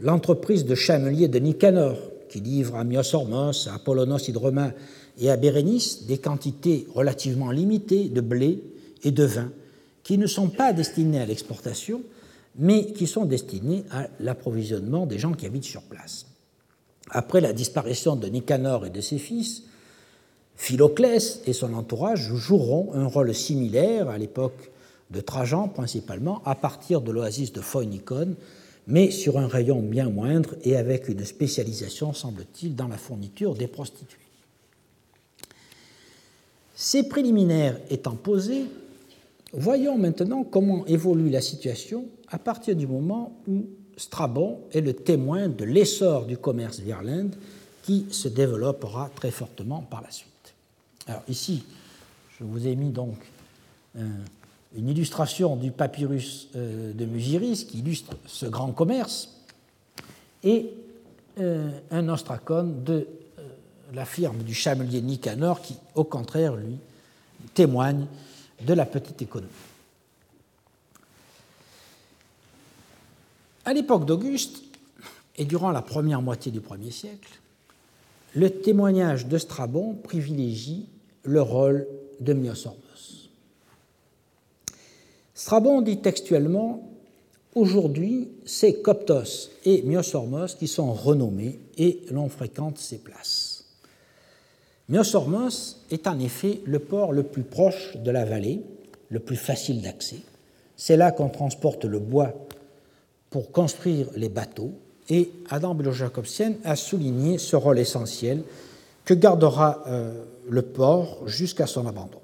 l'entreprise de chamelier de Nicanor, qui livre à Myosormos, à Apollonos Hydroma et à Bérénice des quantités relativement limitées de blé et de vin, qui ne sont pas destinées à l'exportation, mais qui sont destinées à l'approvisionnement des gens qui habitent sur place. Après la disparition de Nicanor et de ses fils, Philoclès et son entourage joueront un rôle similaire à l'époque de Trajan principalement, à partir de l'oasis de Phoenikon, mais sur un rayon bien moindre et avec une spécialisation, semble-t-il, dans la fourniture des prostituées. Ces préliminaires étant posés, voyons maintenant comment évolue la situation à partir du moment où Strabon est le témoin de l'essor du commerce vers l'Inde qui se développera très fortement par la suite. Alors ici, je vous ai mis donc une illustration du papyrus euh, de Musiris qui illustre ce grand commerce et euh, un ostracone de euh, la firme du chamelier Nicanor qui, au contraire, lui, témoigne de la petite économie. À l'époque d'Auguste, et durant la première moitié du premier siècle, le témoignage de Strabon privilégie le rôle de Myosormos. Strabon dit textuellement Aujourd'hui, c'est Coptos et Myosormos qui sont renommés et l'on fréquente ces places. Myosormos est en effet le port le plus proche de la vallée, le plus facile d'accès. C'est là qu'on transporte le bois pour construire les bateaux et Adam Bilo-Jacobsen a souligné ce rôle essentiel que gardera euh, le port jusqu'à son abandon.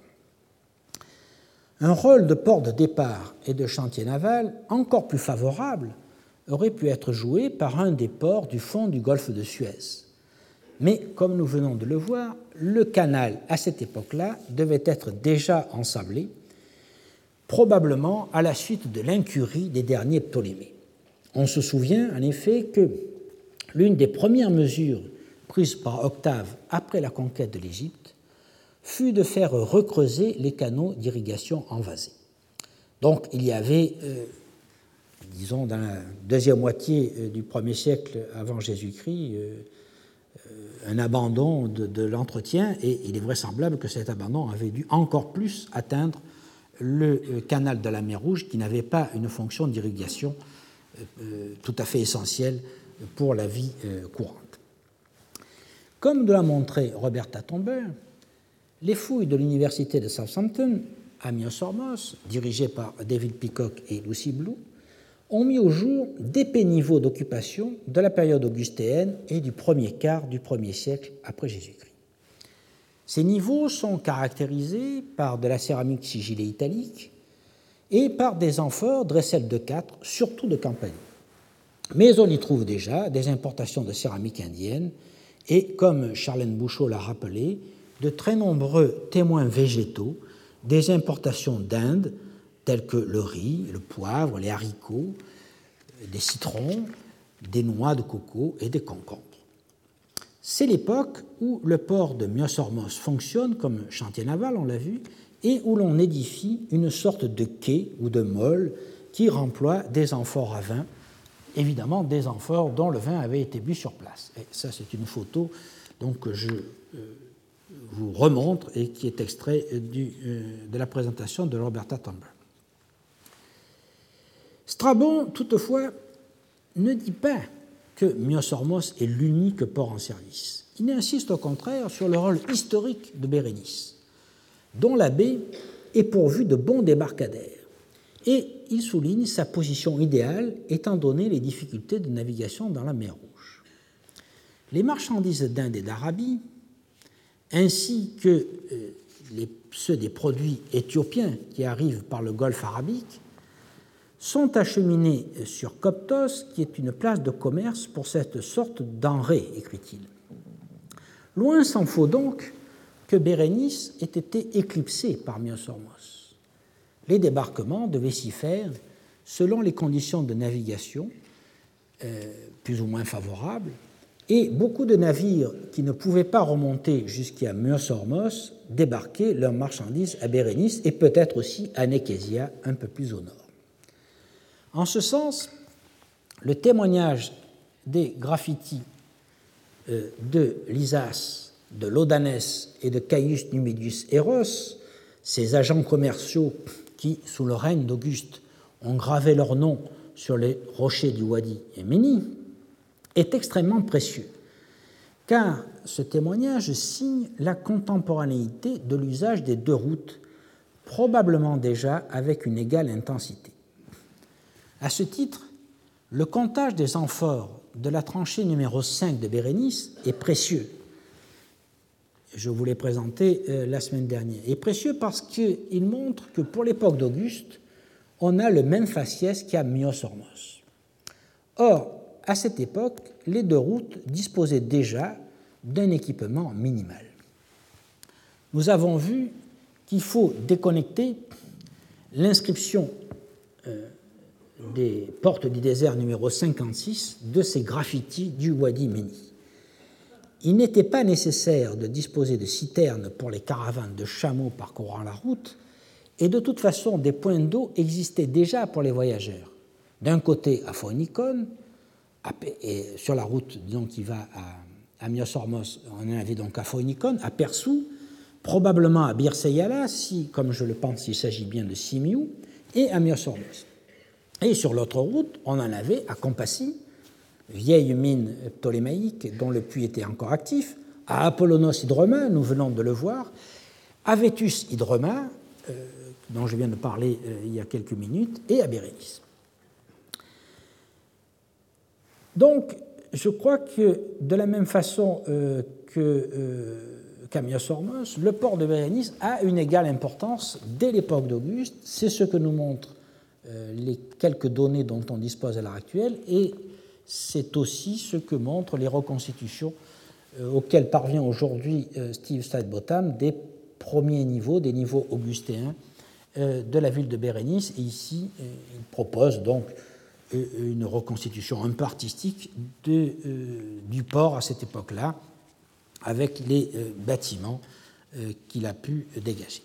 Un rôle de port de départ et de chantier naval encore plus favorable aurait pu être joué par un des ports du fond du golfe de Suez. Mais comme nous venons de le voir, le canal à cette époque-là devait être déjà ensablé, probablement à la suite de l'incurie des derniers Ptolémées. On se souvient en effet que l'une des premières mesures prises par Octave après la conquête de l'Égypte fut de faire recreuser les canaux d'irrigation envasés. Donc il y avait, euh, disons, dans la deuxième moitié euh, du premier siècle avant Jésus-Christ, euh, un abandon de, l'entretien, et il est vraisemblable que cet abandon avait dû encore plus atteindre le canal de la mer Rouge, qui n'avait pas une fonction d'irrigation tout à fait essentiel pour la vie courante. Comme de l'a montré Roberta Tomber, les fouilles de l'université de Southampton à Myosormos, dirigées par David Peacock et Lucy Blue, ont mis au jour d'épais niveaux d'occupation de la période augustéenne et du premier quart du premier siècle après Jésus-Christ. Ces niveaux sont caractérisés par de la céramique sigillée italique, et par des amphores dresselles de quatre, surtout de campagne. Mais on y trouve déjà des importations de céramique indienne et, comme Charlène Bouchot l'a rappelé, de très nombreux témoins végétaux des importations d'Inde, telles que le riz, le poivre, les haricots, des citrons, des noix de coco et des concombres. C'est l'époque où le port de Myosormos fonctionne comme chantier naval, on l'a vu, et où l'on édifie une sorte de quai ou de molle qui remploie des amphores à vin, évidemment des amphores dont le vin avait été bu sur place. Et ça, c'est une photo donc, que je euh, vous remontre et qui est extrait euh, de la présentation de Roberta Tomber. Strabon, toutefois, ne dit pas que Myosormos est l'unique port en service. Il insiste au contraire sur le rôle historique de Bérénice dont la baie est pourvue de bons débarcadères. Et il souligne sa position idéale étant donné les difficultés de navigation dans la mer Rouge. Les marchandises d'Inde et d'Arabie, ainsi que euh, ceux des produits éthiopiens qui arrivent par le golfe arabique, sont acheminés sur Coptos, qui est une place de commerce pour cette sorte denrée, écrit-il. Loin s'en faut donc que Bérénice ait été éclipsée par Myosormos. les débarquements devaient s'y faire selon les conditions de navigation, euh, plus ou moins favorables, et beaucoup de navires qui ne pouvaient pas remonter jusqu'à Myos-Hormos débarquaient leurs marchandises à Bérénice et peut-être aussi à Nekésia, un peu plus au nord. En ce sens, le témoignage des graffitis euh, de Lysas, de Lodanès et de Caius Numidus Eros, ces agents commerciaux qui, sous le règne d'Auguste, ont gravé leur nom sur les rochers du Wadi et Méni, est extrêmement précieux, car ce témoignage signe la contemporanéité de l'usage des deux routes, probablement déjà avec une égale intensité. À ce titre, le comptage des amphores de la tranchée numéro 5 de Bérénice est précieux. Je vous l'ai présenté euh, la semaine dernière. Il est précieux parce qu'il montre que pour l'époque d'Auguste, on a le même faciès qu'à Myos-Hormos. Or, à cette époque, les deux routes disposaient déjà d'un équipement minimal. Nous avons vu qu'il faut déconnecter l'inscription euh, des portes du désert numéro 56 de ces graffitis du Wadi Meni. Il n'était pas nécessaire de disposer de citernes pour les caravanes de chameaux parcourant la route, et de toute façon, des points d'eau existaient déjà pour les voyageurs. D'un côté à Phonikon, et sur la route qui va à, à Myos-Hormos, on en avait donc à Phonikon, à Persou, probablement à Birseyala, si, comme je le pense, il s'agit bien de Simiou, et à Myos-Hormos. Et sur l'autre route, on en avait à Compassie, vieille mine ptolémaïque dont le puits était encore actif, à Apollonos Hydroma, nous venons de le voir, à Vétus Hydroma, euh, dont je viens de parler euh, il y a quelques minutes, et à Bérénice. Donc, je crois que de la même façon euh, que Hormos, le port de Bérénice a une égale importance dès l'époque d'Auguste. C'est ce que nous montrent les quelques données dont on dispose à l'heure actuelle, et c'est aussi ce que montrent les reconstitutions auxquelles parvient aujourd'hui Steve Sidebottom des premiers niveaux, des niveaux augustéens euh, de la ville de Bérénice. Et ici, euh, il propose donc euh, une reconstitution un peu artistique de, du port à cette époque-là, avec les bâtiments qu'il a pu dégager.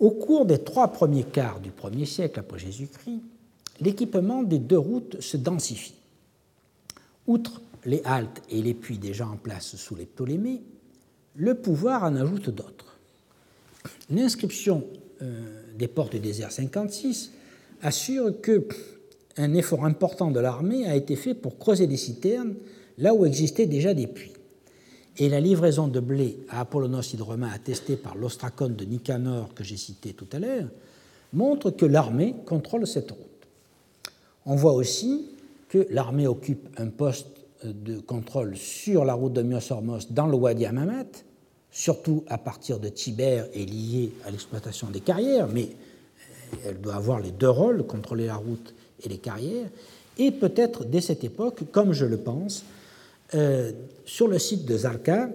Au cours des trois premiers quarts du premier siècle après Jésus-Christ, l'équipement des deux routes se densifie. Outre les haltes et les puits déjà en place sous les Ptolémées, le pouvoir en ajoute d'autres. L'inscription euh, des portes du désert 56 assure que un effort important de l'armée a été fait pour creuser des citernes là où existaient déjà des puits. Et la livraison de blé à Apollonos Hydroma, attestée par l'ostracone de Nicanor que j'ai cité tout à l'heure, montre que l'armée contrôle cette route. On voit aussi que l'armée occupe un poste de contrôle sur la route de Myos-Hormos dans le Wadi Amamat, surtout à partir de Tibère et liée à l'exploitation des carrières, mais elle doit avoir les deux rôles, contrôler la route et les carrières, et peut-être dès cette époque, comme je le pense, euh, sur le site de Zarka,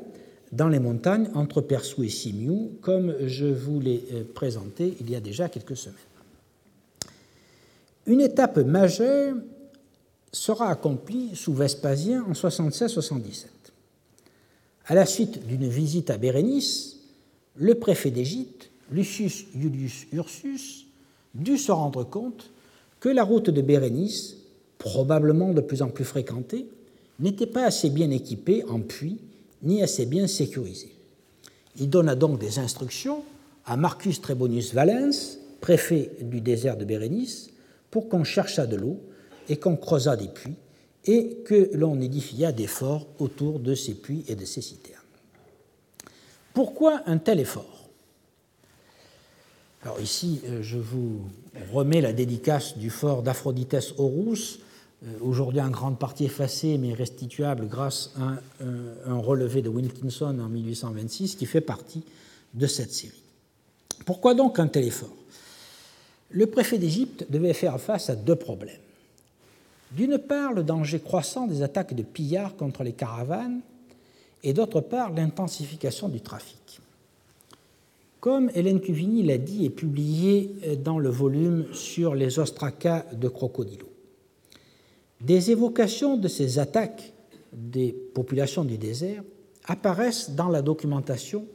dans les montagnes entre Persou et Simiou, comme je vous l'ai euh, présenté il y a déjà quelques semaines. Une étape majeure sera accomplie sous Vespasien en 76-77. À la suite d'une visite à Bérénice, le préfet d'Égypte, Lucius Iulius Ursus, dut se rendre compte que la route de Bérénice, probablement de plus en plus fréquentée, n'était pas assez bien équipée en puits ni assez bien sécurisée. Il donna donc des instructions à Marcus Trebonius Valens, préfet du désert de Bérénice, pour qu'on cherchât de l'eau et qu'on creusât des puits et que l'on édifia des forts autour de ces puits et de ces citernes. Pourquoi un tel effort? Alors ici, euh, je vous remets la dédicace du fort d'Aphroditès Horus, euh, aujourd'hui en grande partie effacé mais restituable grâce à un relevé de Wilkinson en 1826 qui fait partie de cette série. Pourquoi donc un tel effort? Le préfet d'Égypte devait faire face à deux problèmes. D'une part, le danger croissant des attaques de pillards contre les caravanes, et d'autre part, l'intensification du trafic. Comme Hélène Cuvigny l'a dit et publié dans le volume sur les ostracas de Crocodilo. Des évocations de ces attaques des populations du désert apparaissent dans la documentation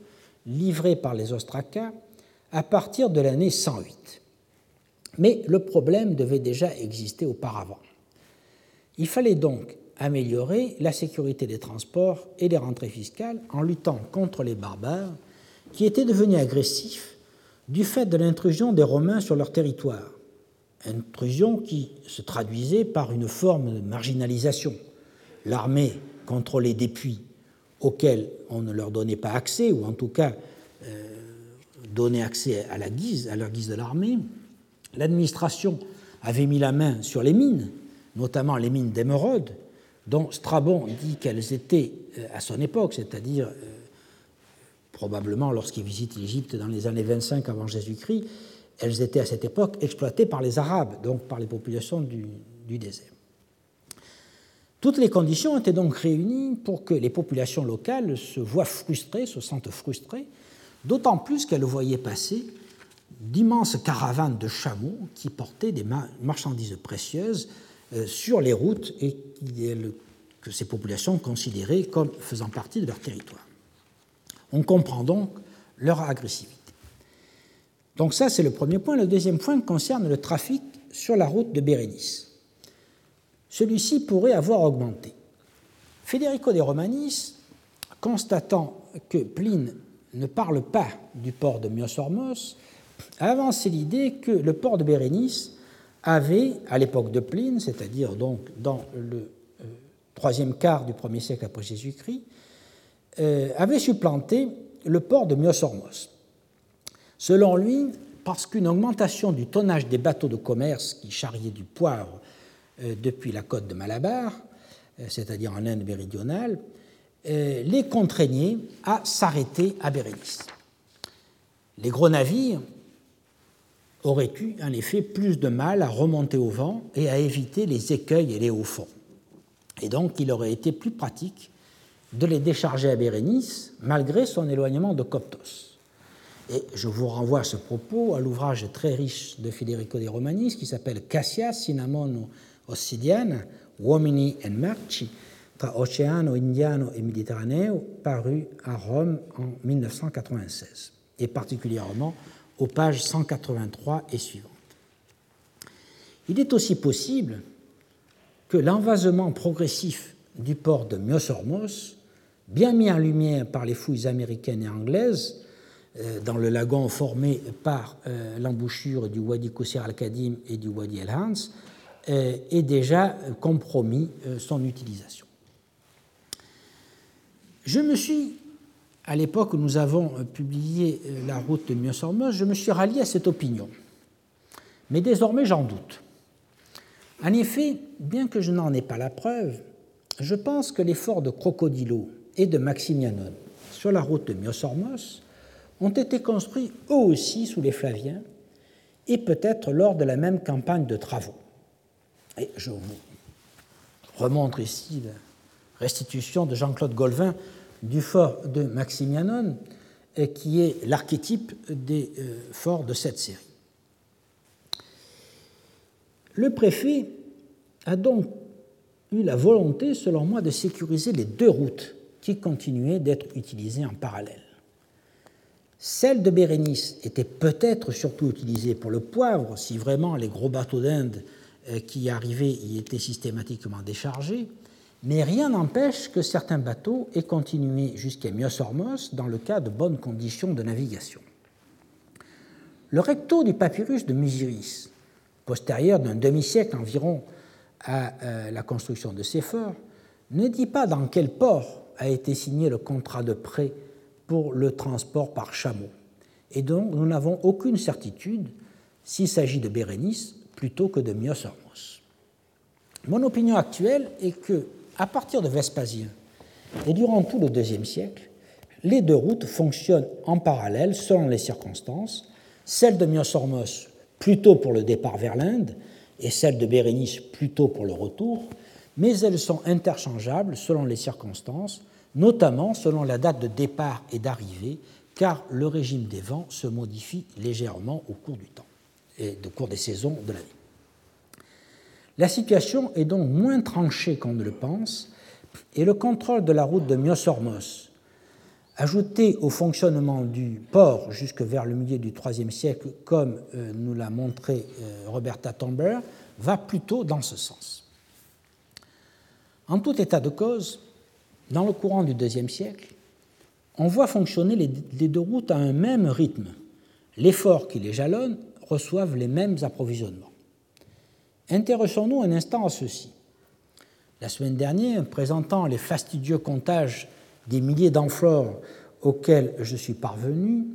livrée par les ostracas à partir de l'année 108. Mais le problème devait déjà exister auparavant. Il fallait donc améliorer la sécurité des transports et des rentrées fiscales en luttant contre les barbares qui étaient devenus agressifs du fait de l'intrusion des Romains sur leur territoire. Intrusion qui se traduisait par une forme de marginalisation. L'armée contrôlait des puits auxquels on ne leur donnait pas accès, ou en tout cas euh, donnait accès à, la guise, leur guise de l'armée. L'administration avait mis la main sur les mines, notamment les mines d'émeraude, dont Strabon dit qu'elles étaient euh, à son époque, c'est-à-dire euh, probablement lorsqu'il visite l'Égypte dans les années 25 avant Jésus-Christ, elles étaient à cette époque exploitées par les Arabes, donc par les populations du, du désert. Toutes les conditions étaient donc réunies pour que les populations locales se voient frustrées, se sentent frustrées, d'autant plus qu'elles voyaient passer d'immenses caravanes de chameaux qui portaient des marchandises précieuses euh, sur les routes et que ces populations considéraient comme faisant partie de leur territoire. On comprend donc leur agressivité. Donc ça, c'est le premier point. Le deuxième point concerne le trafic sur la route de Bérénice celui-ci pourrait avoir augmenté. Federico de Romanis, constatant que Pline ne parle pas du port de Myosormos, a avancé l'idée que le port de Bérénice avait, à l'époque de Pline, c'est-à-dire donc dans le euh, troisième quart du premier siècle après Jésus-Christ, avait supplanté le port de Myosormos. Selon lui, parce qu'une augmentation du tonnage des bateaux de commerce qui charriaient du poivre euh, depuis la côte de Malabar, euh, c'est-à-dire en Inde méridionale, euh, les contraignait à s'arrêter à Bérénice. Les gros navires auraient eu en effet plus de mal à remonter au vent et à éviter les écueils et les hauts fonds. Et donc il aurait été plus pratique de les décharger à Bérénice malgré son éloignement de Coptos. Et je vous renvoie à ce propos à l'ouvrage très riche de Federico de Romanis qui s'appelle Cassia Cinnamon ossidiana, Uomini e merci tra Oceano Indiano et Méditerraneo, paru à Rome en 1996, et particulièrement aux pages 183 et suivantes. Il est aussi possible que l'envasement progressif du port de Myosormos, bien mis en lumière par les fouilles américaines et anglaises, euh, dans le lagon formé par euh, l'embouchure du Wadi Qusir al-Kadim et du Wadi el-Hans, euh, est déjà compromis son utilisation. Je me suis, à l'époque où nous avons publié la route de Myosormos, je me suis rallié à cette opinion. Mais désormais, j'en doute. En effet, bien que je n'en ai pas la preuve, je pense que les forts de Crocodilo et de Maximianon sur la route de Myosormos ont été construits eux aussi sous les Flaviens et peut-être lors de la même campagne de travaux. Et je vous remontre ici la restitution de Jean-Claude Golvin du fort de Maximianon, qui est l'archétype des euh, forts de cette série. Le préfet a donc eu la volonté, selon moi, de sécuriser les deux routes qui continuaient d'être utilisées en parallèle. Celle de Bérénice était peut-être surtout utilisée pour le poivre, si vraiment les gros bateaux d'Inde euh, qui arrivaient y étaient systématiquement déchargés, mais rien n'empêche que certains bateaux aient continué jusqu'à Myosormos dans le cas de bonnes conditions de navigation. Le recto du papyrus de Musiris, postérieur d'un demi-siècle environ à euh, la construction de ces forts, ne dit pas dans quel port a été signé le contrat de prêt pour le transport par chameau, et donc nous n'avons aucune certitude s'il s'agit de Bérénice plutôt que de Myosormos. Mon opinion actuelle est que, à partir de Vespasien et durant tout le deuxième siècle, les deux routes fonctionnent en parallèle selon les circonstances, celle de Myosormos plutôt pour le départ vers l'Inde et celle de Bérénice plutôt pour le retour, mais elles sont interchangeables selon les circonstances, notamment selon la date de départ et d'arrivée car le régime des vents se modifie légèrement au cours du temps et au cours des saisons de l'année. La situation est donc moins tranchée qu'on ne le pense, et le contrôle de la route de Myosormos, ajouté au fonctionnement du port jusque vers le milieu du IIIe siècle, comme euh, nous l'a montré euh, Roberta Tomber, va plutôt dans ce sens. En tout état de cause, dans le courant du IIe siècle, on voit fonctionner les deux routes à un même rythme. L'effort qui les jalonne reçoivent les mêmes approvisionnements. Intéressons-nous un instant à ceci. La semaine dernière, présentant les fastidieux comptages des milliers d'amphores auxquels je suis parvenu,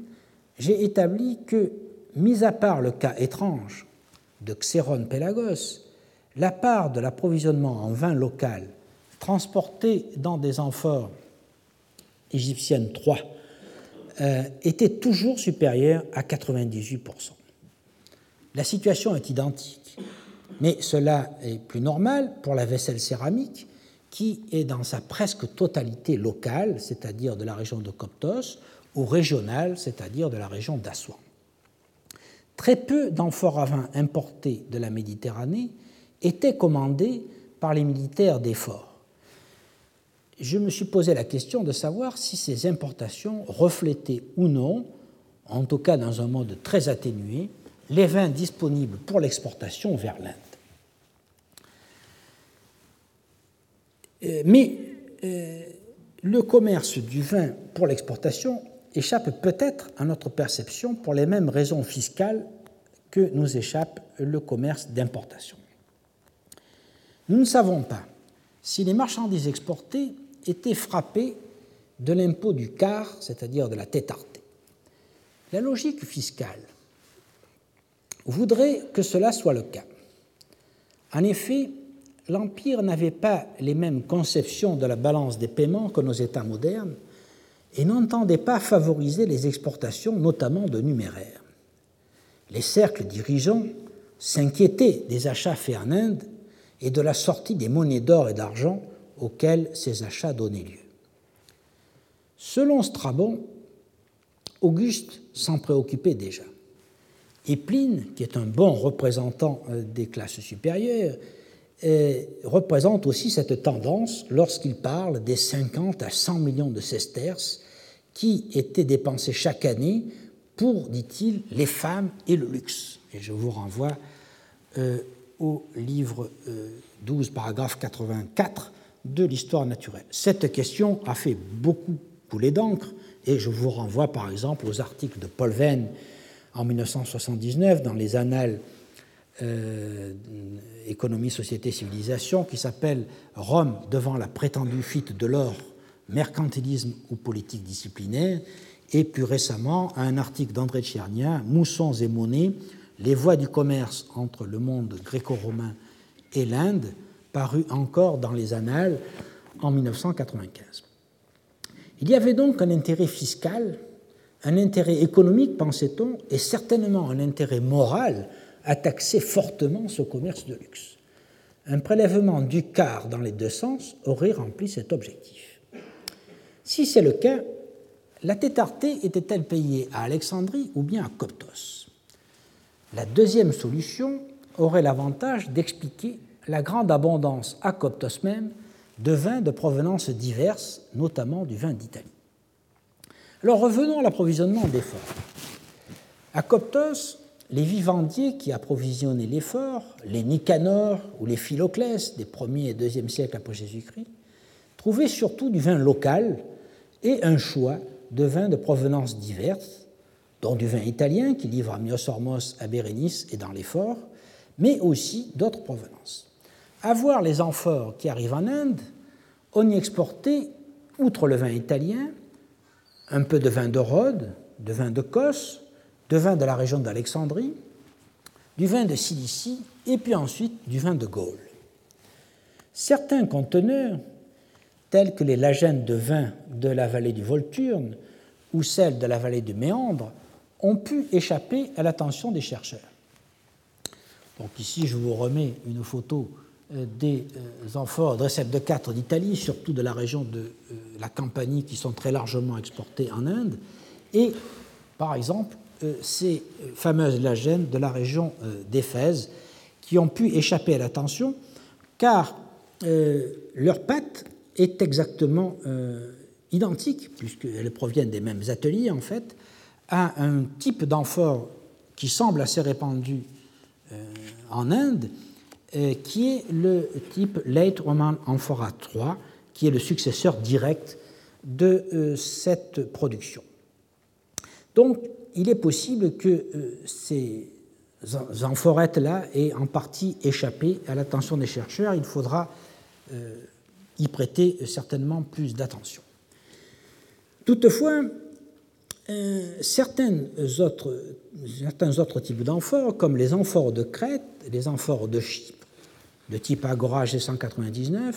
j'ai établi que, mis à part le cas étrange de Xéron Pelagos, la part de l'approvisionnement en vin local transporté dans des amphores égyptiennes 3 euh, était toujours supérieure à 98%. La situation est identique, mais cela est plus normal pour la vaisselle céramique qui est dans sa presque totalité locale, c'est-à-dire de la région de Coptos, ou régionale, c'est-à-dire de la région d'Assouan. Très peu d'amphores à vin importés de la Méditerranée étaient commandés par les militaires des forts. Je me suis posé la question de savoir si ces importations reflétaient ou non, en tout cas dans un mode très atténué, les vins disponibles pour l'exportation vers l'Inde. Euh, mais euh, le commerce du vin pour l'exportation échappe peut-être à notre perception pour les mêmes raisons fiscales que nous échappe le commerce d'importation. Nous ne savons pas si les marchandises exportées étaient frappées de l'impôt du quart, c'est-à-dire de la tétarté. La logique fiscale voudrait que cela soit le cas. En effet, l'Empire n'avait pas les mêmes conceptions de la balance des paiements que nos États modernes et n'entendait pas favoriser les exportations, notamment de numéraires. Les cercles dirigeants s'inquiétaient des achats faits en Inde et de la sortie des monnaies d'or et d'argent auxquelles ces achats donnaient lieu. Selon Strabon, Auguste s'en préoccupait déjà. Et Pline, qui est un bon représentant euh, des classes supérieures, représente aussi cette tendance lorsqu'il parle des 50 à 100 millions de sesterces qui étaient dépensés chaque année pour, dit-il, les femmes et le luxe. Et je vous renvoie euh, au livre 12, euh, paragraphe 84 de l'histoire naturelle. Cette question a fait beaucoup couler d'encre, et je vous renvoie par exemple aux articles de Paul Venn en 1979 dans les Annales euh, économie, société, civilisation, qui s'appelle Rome devant la prétendue fuite de l'or, mercantilisme ou politique disciplinaire, et plus récemment un article d'André Tchernien, Moussons et monnaies, les voies du commerce entre le monde gréco-romain et l'Inde, paru encore dans les Annales en 1995. Il y avait donc un intérêt fiscal, un intérêt économique, pensait-on, et certainement un intérêt moral à taxer fortement ce commerce de luxe. Un prélèvement du quart dans les deux sens aurait rempli cet objectif. Si c'est le cas, la tétarté était-elle payée à Alexandrie ou bien à Coptos La deuxième solution aurait l'avantage d'expliquer la grande abondance à Coptos même de vins de provenance diverses, notamment du vin d'Italie. Alors revenons à l'approvisionnement des forts. À Coptos, les vivandiers qui approvisionnaient les forts, les Nicanor ou les Philoclès des 1er et 2e siècles après Jésus-Christ, trouvaient surtout du vin local et un choix de vins de provenance diverses, dont du vin italien qui livre à Myosormos, à Bérénice et dans les forts, mais aussi d'autres provenances. À voir les amphores qui arrivent en Inde, on y exportait, outre le vin italien, un peu de vin de Rhodes, de vin de Kos, de vin de la région d'Alexandrie, du vin de Cilicie et puis ensuite du vin de Gaule. Certains conteneurs, tels que les lagènes de vin de la vallée du Volturne ou celles de la vallée du Méandre, ont pu échapper à l'attention des chercheurs. Donc ici, je vous remets une photo des euh, amphores de de 4 d'Italie, surtout de la région de euh, la Campanie, qui sont très largement exportés en Inde, et, par exemple, ces fameuses lagènes de la région d'Éphèse qui ont pu échapper à l'attention car leur pâte est exactement identique, puisqu'elles proviennent des mêmes ateliers en fait, à un type d'amphore qui semble assez répandu euh, en Inde, euh, qui est le type Late Roman Amphora III, qui est le successeur direct de euh, cette production. Donc, il est possible que ces amphorettes-là aient en partie échappé à l'attention des chercheurs. Il faudra y prêter certainement plus d'attention. Toutefois, euh, autres, certains autres types d'amphores, comme les amphores de Crète, les amphores de Chypre, de type Agora G199,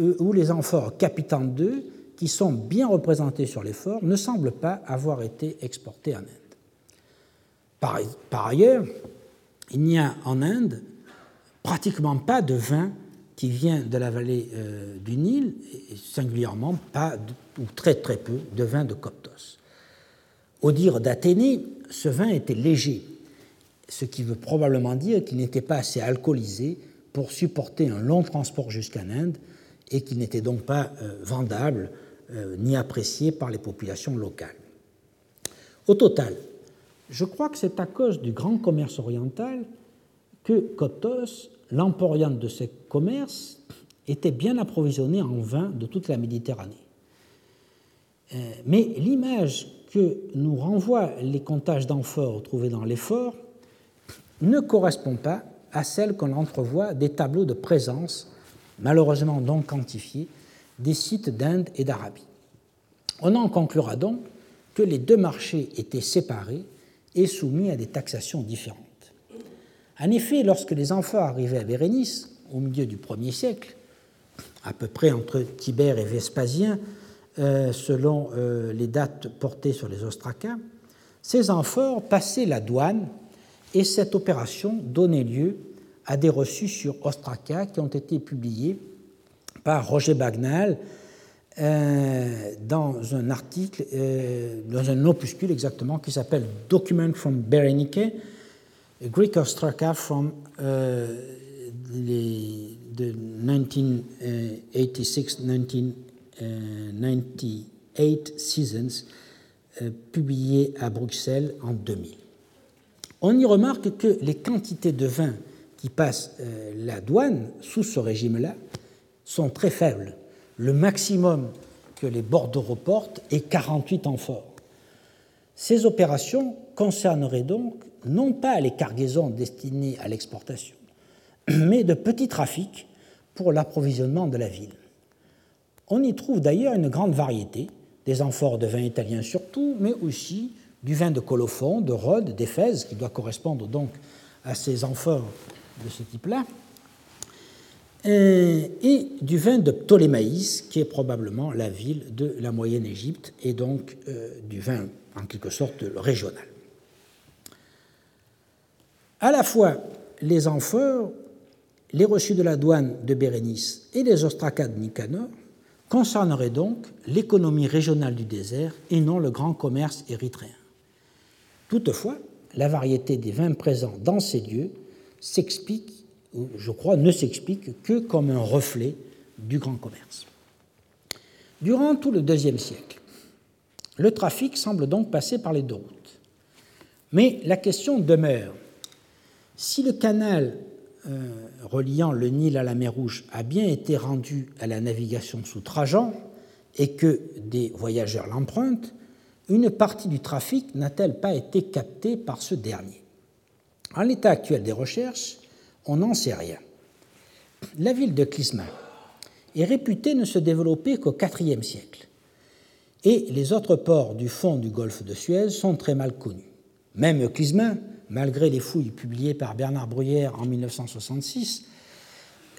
euh, ou les amphores Capitan 2, qui sont bien représentés sur les forts, ne semblent pas avoir été exportés en Inde. Par, par ailleurs, il n'y a en Inde pratiquement pas de vin qui vient de la vallée euh, du Nil, et singulièrement pas, ou très très peu, de vin de Coptos. Au dire d'Athénée, ce vin était léger, ce qui veut probablement dire qu'il n'était pas assez alcoolisé pour supporter un long transport jusqu'en Inde et qu'il n'était donc pas euh, vendable euh, ni apprécié par les populations locales. Au total, je crois que c'est à cause du grand commerce oriental que Coptos, l'emporion de ce commerce, était bien approvisionné en vin de toute la Méditerranée. Euh, mais l'image que nous renvoient les comptages d'amphores trouvés dans les forts ne correspond pas à celle qu'on entrevoit des tableaux de présence, malheureusement non quantifiés, des sites d'Inde et d'Arabie. On en conclura donc que les deux marchés étaient séparés et soumis à des taxations différentes. En effet, lorsque les amphores arrivaient à Bérénice, au milieu du 1er siècle, à peu près entre Tibère et Vespasien, euh, selon euh, les dates portées sur les ostracas, ces amphores passaient la douane et cette opération donnait lieu à des reçus sur ostracas qui ont été publiés par Roger Bagnal euh, dans un article, dans un opuscule exactement, qui s'appelle Document from Berenike, Greek Ostraka from les, 1986-19 98 euh, Seasons, euh, publié à Bruxelles en 2000. On y remarque que les quantités de vin qui passent euh, la douane sous ce régime-là sont très faibles. Le maximum que les Bordeaux reportent est 48 amphores. Ces opérations concerneraient donc non pas les cargaisons destinées à l'exportation, [CLEARS THROAT] mais de petits trafics pour l'approvisionnement de la ville. On y trouve d'ailleurs une grande variété, des amphores de vin italien surtout, mais aussi du vin de Colophon, de Rhodes, d'Éphèse, qui doit correspondre donc à ces amphores de ce type-là, euh, et du vin de Ptolémaïs, qui est probablement la ville de la Moyenne Égypte, et donc euh, du vin en quelque sorte régional. À la fois les amphores, les reçus de la douane de Bérénice et les ostracades de Nicanor concernerait donc l'économie régionale du désert et non le grand commerce érythréen. Toutefois, la variété des vins présents dans ces lieux s'explique, ou je crois, ne s'explique que comme un reflet du grand commerce. Durant tout le deuxième siècle, le trafic semble donc passer par les deux routes. Mais la question demeure. Si le canal euh, reliant le Nil à la mer Rouge a bien été rendu à la navigation sous Trajan et que des voyageurs l'empruntent, une partie du trafic n'a-t-elle pas été captée par ce dernier? En l'état actuel des recherches, on n'en sait rien. La ville de Clisma est réputée ne se développer qu'au IVe siècle, et les autres ports du fond du golfe de Suez sont très mal connus. Même Clisma, malgré les fouilles publiées par Bernard Bruyère en 1966,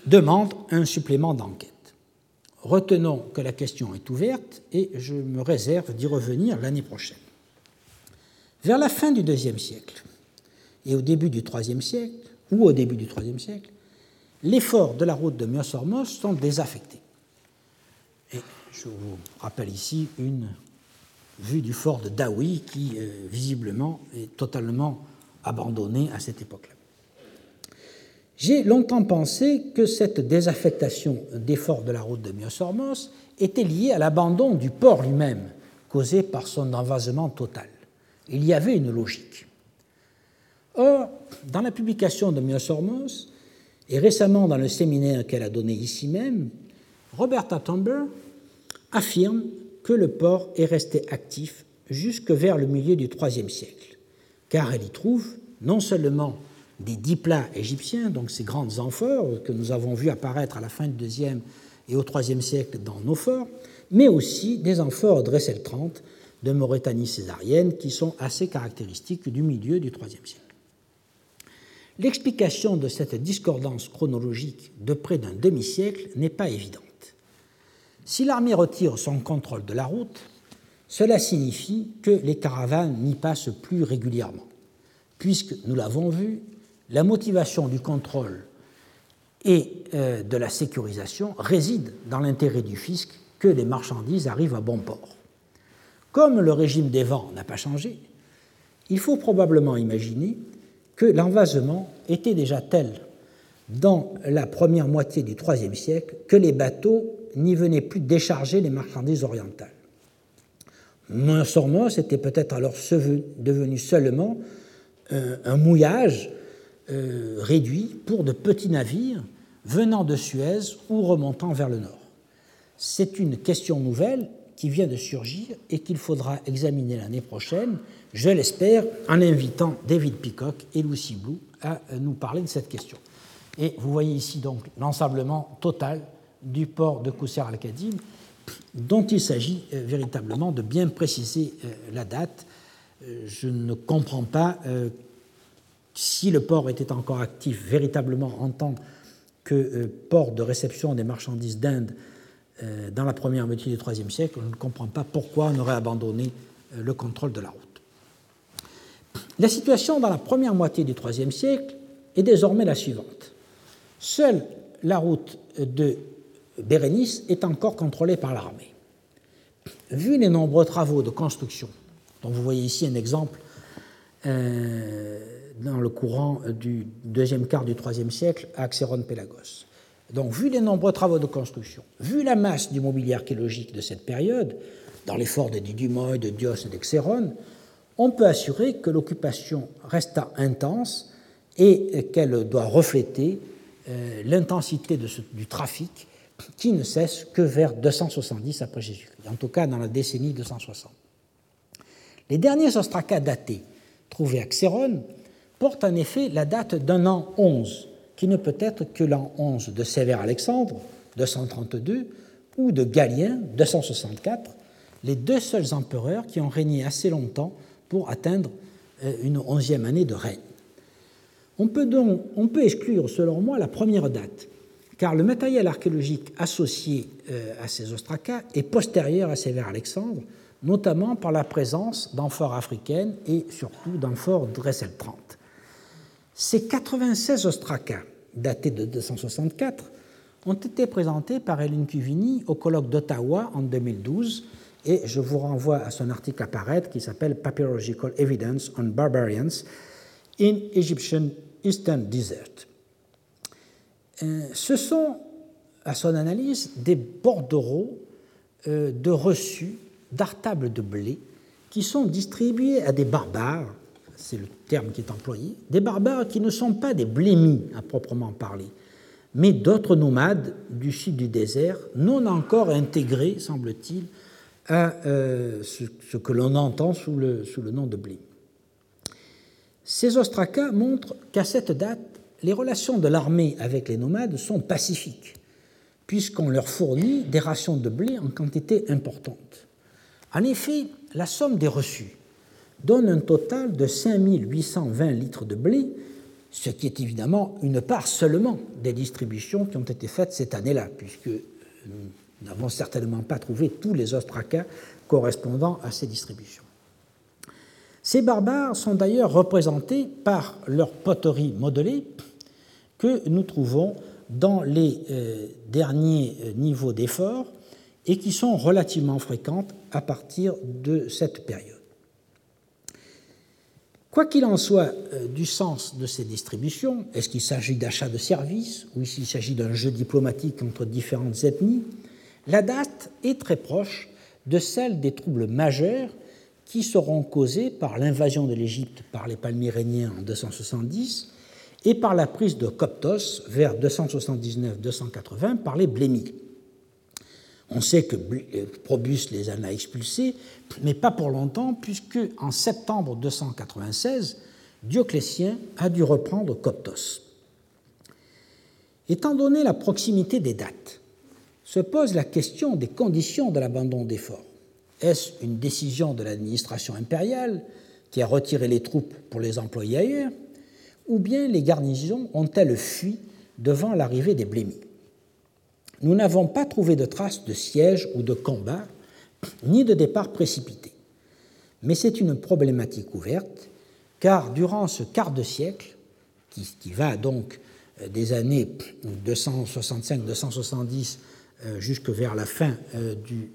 demande un supplément d'enquête. Retenons que la question est ouverte et je me réserve d'y revenir l'année prochaine. Vers la fin du IIe siècle et au début du IIIe siècle, ou au début du IIIe siècle, les forts de la route de Myos-Hormos sont désaffectés. Et je vous rappelle ici une vue du fort de Dawi, qui euh, visiblement est totalement abandonné à cette époque-là. J'ai longtemps pensé que cette désaffectation des forts de la route de Myosormos était liée à l'abandon du port lui-même, causé par son envasement total. Il y avait une logique. Or, dans la publication de Myosormos, et récemment dans le séminaire qu'elle a donné ici même, Roberta Tomber affirme que le port est resté actif jusque vers le milieu du IIIe siècle, car elle y trouve non seulement des diplats égyptiens, donc ces grandes amphores que nous avons vues apparaître à la fin du IIe et au IIIe siècle dans nos forts, mais aussi des amphores Dressel 30 de Mauritanie césarienne qui sont assez caractéristiques du milieu du IIIe siècle. L'explication de cette discordance chronologique de près d'un demi-siècle n'est pas évidente. Si l'armée retire son contrôle de la route, cela signifie que les caravanes n'y passent plus régulièrement, puisque, nous l'avons vu, la motivation du contrôle et euh, de la sécurisation réside dans l'intérêt du fisc que les marchandises arrivent à bon port. Comme le régime des vents n'a pas changé, il faut probablement imaginer que l'envasement était déjà tel dans la première moitié du IIIe siècle que les bateaux n'y venaient plus décharger les marchandises orientales. Sormos était peut-être alors devenu seulement euh, un mouillage euh, réduit pour de petits navires venant de Suez ou remontant vers le nord. C'est une question nouvelle qui vient de surgir et qu'il faudra examiner l'année prochaine je l'espère, en invitant David Peacock et Lucy Blue à nous parler de cette question. Et vous voyez ici donc l'ensablement total du port de Kousser al-Kadim, dont il s'agit euh, véritablement de bien préciser euh, la date. Euh, je ne comprends pas si le port était encore actif véritablement en tant que port de réception des marchandises d'Inde dans la première moitié du IIIe siècle, je ne comprends pas pourquoi on aurait abandonné le contrôle de la route. La situation dans la première moitié du IIIe siècle est désormais la suivante. Seule la route de Bérénice est encore contrôlée par l'armée. Vu les nombreux travaux de construction, dont vous voyez ici un exemple euh, dans le courant du deuxième quart du IIIe siècle à Axéron-Pélagos, donc vu les nombreux travaux de construction, vu la masse du mobilier archéologique de cette période, dans les forts de Didumoy, de Dios et d'Exéron, on peut assurer que l'occupation resta intense et qu'elle doit refléter euh, l'intensité du trafic qui ne cesse que vers 270 après Jésus-Christ, en tout cas dans la décennie 260. Les derniers ostracas datés trouvés à Xéron portent en effet la date d'un an 11, qui ne peut être que l'an 11 de Sévère Alexandre, 232, ou de Galien, 264, les deux seuls empereurs qui ont régné assez longtemps pour atteindre euh, une onzième année de règne. On peut donc on peut exclure, selon moi, la première date, car le matériel archéologique associé euh, à ces ostracas est postérieur à Sévère Alexandre, notamment par la présence d'amphores africaines et surtout d'amphores Dressel 30. Ces 96 ostracas, datés de 264, ont été présentés par Hélène Cuvini au colloque d'Ottawa en 2012 et je vous renvoie à son article à paraître qui s'appelle Papyrological Evidence on Barbarians in Egyptian Eastern Desert. Euh, ce sont, à son analyse, des bordereaux euh, de reçus d'artables de blé qui sont distribués à des barbares, c'est le terme qui est employé, des barbares qui ne sont pas des blémis à proprement parler, mais d'autres nomades du sud du désert, non encore intégrés, semble-t-il, à euh, ce, que l'on entend sous le, nom de blé. Ces ostracas montrent qu'à cette date, les relations de l'armée avec les nomades sont pacifiques, puisqu'on leur fournit des rations de blé en quantité importante. En effet, la somme des reçus donne un total de 5820 litres de blé, ce qui est évidemment une part seulement des distributions qui ont été faites cette année-là, puisque nous n'avons certainement pas trouvé tous les ostracas correspondant à ces distributions. Ces barbares sont d'ailleurs représentés par leur poterie modelée que nous trouvons dans les euh, derniers euh, niveaux d'effort et qui sont relativement fréquentes à partir de cette période. Quoi qu'il en soit euh, du sens de ces distributions, est-ce qu'il s'agit d'achats de services ou s'il s'agit d'un jeu diplomatique entre différentes ethnies, la date est très proche de celle des troubles majeurs qui seront causés par l'invasion de l'Égypte par les Palmyréniens en 270 et par la prise de Coptos vers 279-280 par les Blémis. On sait que euh, Probus les en a expulsés, mais pas pour longtemps, puisque en septembre 296, Dioclétien a dû reprendre Coptos. Étant donné la proximité des dates, se pose la question des conditions de l'abandon des forts. Est-ce une décision de l'administration impériale qui a retiré les troupes pour les employer ailleurs, ou bien les garnisons ont-elles fui devant l'arrivée des blémis Nous n'avons pas trouvé de traces de siège ou de combat, ni de départ précipité. Mais c'est une problématique ouverte, car durant ce quart de siècle, qui, va donc euh, des années 265-270 euh, jusque vers la fin euh, du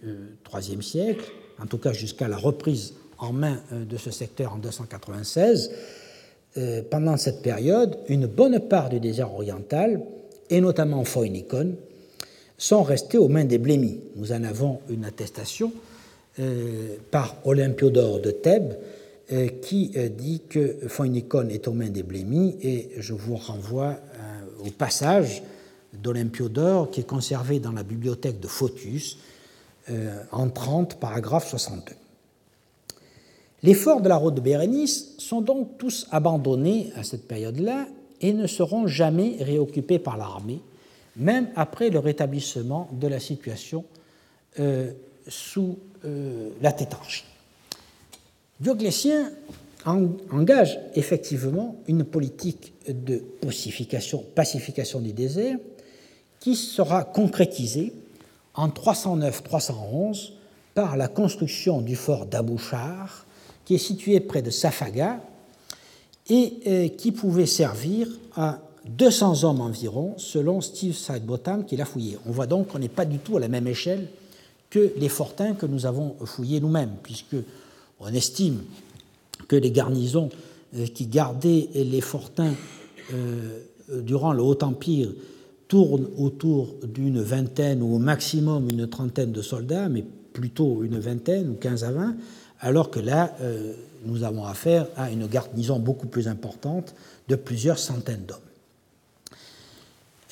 IIIe siècle, en tout cas jusqu'à la reprise en main de ce secteur en 296, pendant cette période, une bonne part du désert oriental, et notamment Phoenikon, sont restés aux mains des Blémis. Nous en avons une attestation par Olympiodore de Thèbes, qui dit que Phoenikon est aux mains des Blémis, et je vous renvoie au passage d'Olympiodore qui est conservé dans la bibliothèque de Photius euh, en 30, paragraphe 62. Les forts de la route de Bérénice sont donc tous abandonnés à cette période-là et ne seront jamais réoccupés par l'armée, même après le rétablissement de la situation euh, sous euh, la tétarchie. Dioclétien engage effectivement une politique de pacification, du désert qui sera concrétisé en 309-311 par la construction du fort d'Abouchar, qui est situé près de Safaga et euh, qui pouvait servir à 200 hommes environ, selon Steve Sidebotham qui l'a fouillé. On voit donc qu'on n'est pas du tout à la même échelle que les fortins que nous avons fouillés nous-mêmes, puisque on estime que les garnisons euh, qui gardaient les fortins euh, durant le Haut Empire tourne autour d'une vingtaine ou au maximum une trentaine de soldats, mais plutôt une vingtaine ou 15 à 20, alors que là, euh, nous avons affaire à une garnison beaucoup plus importante de plusieurs centaines d'hommes.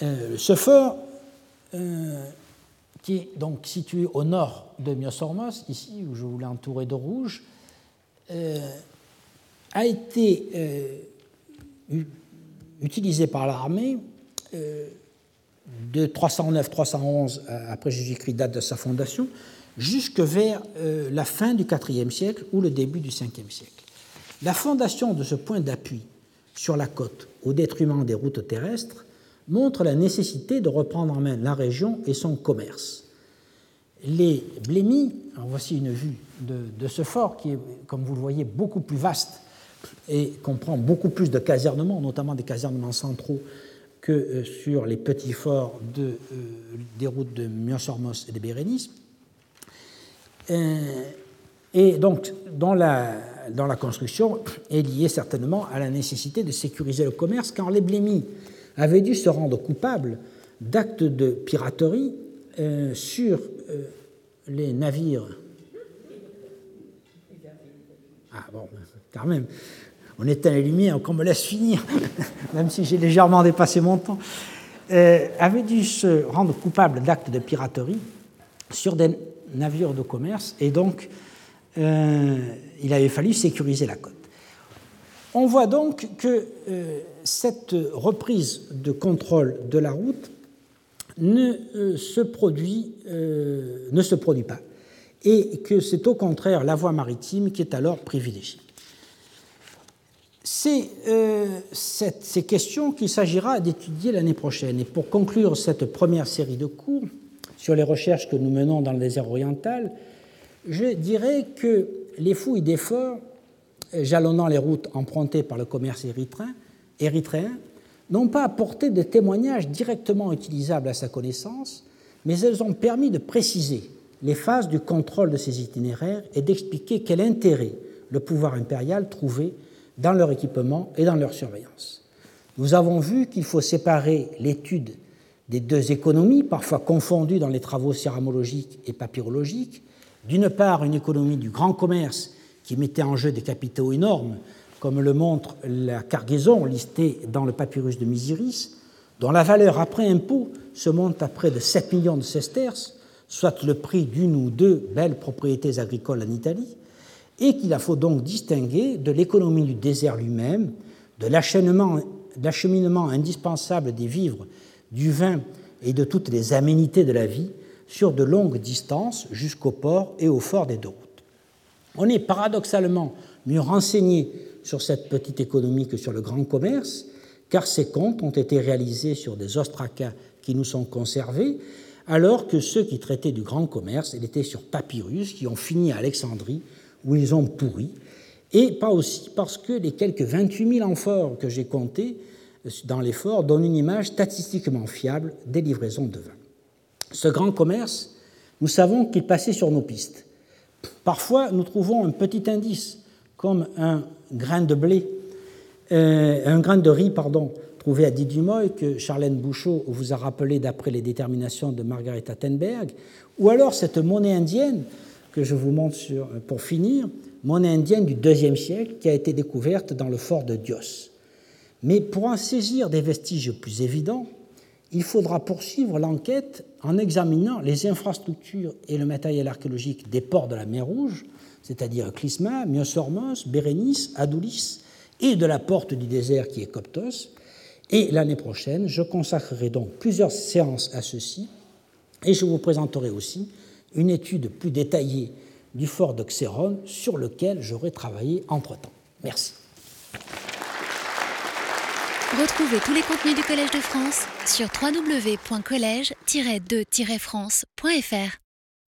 Euh, ce fort, euh, qui est donc situé au nord de Myosormos, ici où je voulais entourer de rouge, a été utilisé par l'armée de 309-311 euh, après Jésus-Christ, date de sa fondation, jusque vers euh, la fin du IVe siècle ou le début du Ve siècle. La fondation de ce point d'appui sur la côte au détriment des routes terrestres montre la nécessité de reprendre en main la région et son commerce. Les blémis, voici une vue de, ce fort qui est, comme vous le voyez, beaucoup plus vaste et comprend beaucoup plus de casernements, notamment des casernements centraux que euh, sur les petits forts euh, des routes de Myosormos et de Bérénice. Euh, et donc, dans la, dans la construction, est liée certainement à la nécessité de sécuriser le commerce, car les Blémis avaient dû se rendre coupables d'actes de piraterie sur les navires. Ah bon, quand même on éteint les lumières, qu'on me laisse finir, [LAUGHS] même si j'ai légèrement dépassé mon temps, euh, avait dû se rendre coupable d'actes de piraterie sur des navires de commerce, et donc euh, il avait fallu sécuriser la côte. On voit donc que euh, cette reprise de contrôle de la route ne, se produit, ne se produit pas, et que c'est au contraire la voie maritime qui est alors privilégiée. C'est euh, ces questions qu'il s'agira d'étudier l'année prochaine. Et pour conclure cette première série de cours sur les recherches que nous menons dans le désert oriental, je dirais que les fouilles des forts jalonnant les routes empruntées par le commerce érythréen, érythréen n'ont pas apporté de témoignages directement utilisables à sa connaissance, mais elles ont permis de préciser les phases du contrôle de ces itinéraires et d'expliquer quel intérêt le pouvoir impérial trouvait dans leur équipement et dans leur surveillance. Nous avons vu qu'il faut séparer l'étude des deux économies, parfois confondues dans les travaux céramologiques et papyrologiques. D'une part, une économie du grand commerce qui mettait en jeu des capitaux énormes, comme le montre la cargaison listée dans le papyrus de Misiris, dont la valeur après impôt se monte à près de 7 millions de sesterces, soit le prix d'une ou deux belles propriétés agricoles en Italie, et qu'il faut donc distinguer de l'économie du désert lui-même, de l'acheminement indispensable des vivres, du vin et de toutes les aménités de la vie sur de longues distances jusqu'au port et au fort des deux routes. On est paradoxalement mieux renseigné sur cette petite économie que sur le grand commerce, car ces comptes ont été réalisés sur des ostracas qui nous sont conservés, alors que ceux qui traitaient du grand commerce étaient sur papyrus qui ont fini à Alexandrie, où ils ont pourri, et pas aussi parce que les quelques 28 000 amphores que j'ai comptés dans les forts donnent une image statistiquement fiable des livraisons de vin. Ce grand commerce, nous savons qu'il passait sur nos pistes. Parfois, nous trouvons un petit indice, comme un grain de euh, un grain de riz, pardon, trouvé à Didymoy, que Charlène Bouchot vous a rappelé d'après les déterminations de Margaret Attenberg, ou alors cette monnaie indienne que je vous montre sur, pour finir, monnaie indienne du IIe siècle qui a été découverte dans le fort de Dios. Mais pour en saisir des vestiges plus évidents, il faudra poursuivre l'enquête en examinant les infrastructures et le matériel archéologique des ports de la mer Rouge, c'est-à-dire Clisma, Myosormos, Bérénice, Adoulis, et de la porte du désert qui est Coptos. Et l'année prochaine, je consacrerai donc plusieurs séances à ceci, et je vous présenterai aussi une étude plus détaillée du fort de Xéron sur lequel j'aurai travaillé entre-temps. Merci. Retrouvez tous les contenus du Collège de France sur www.colège-2-france.fr.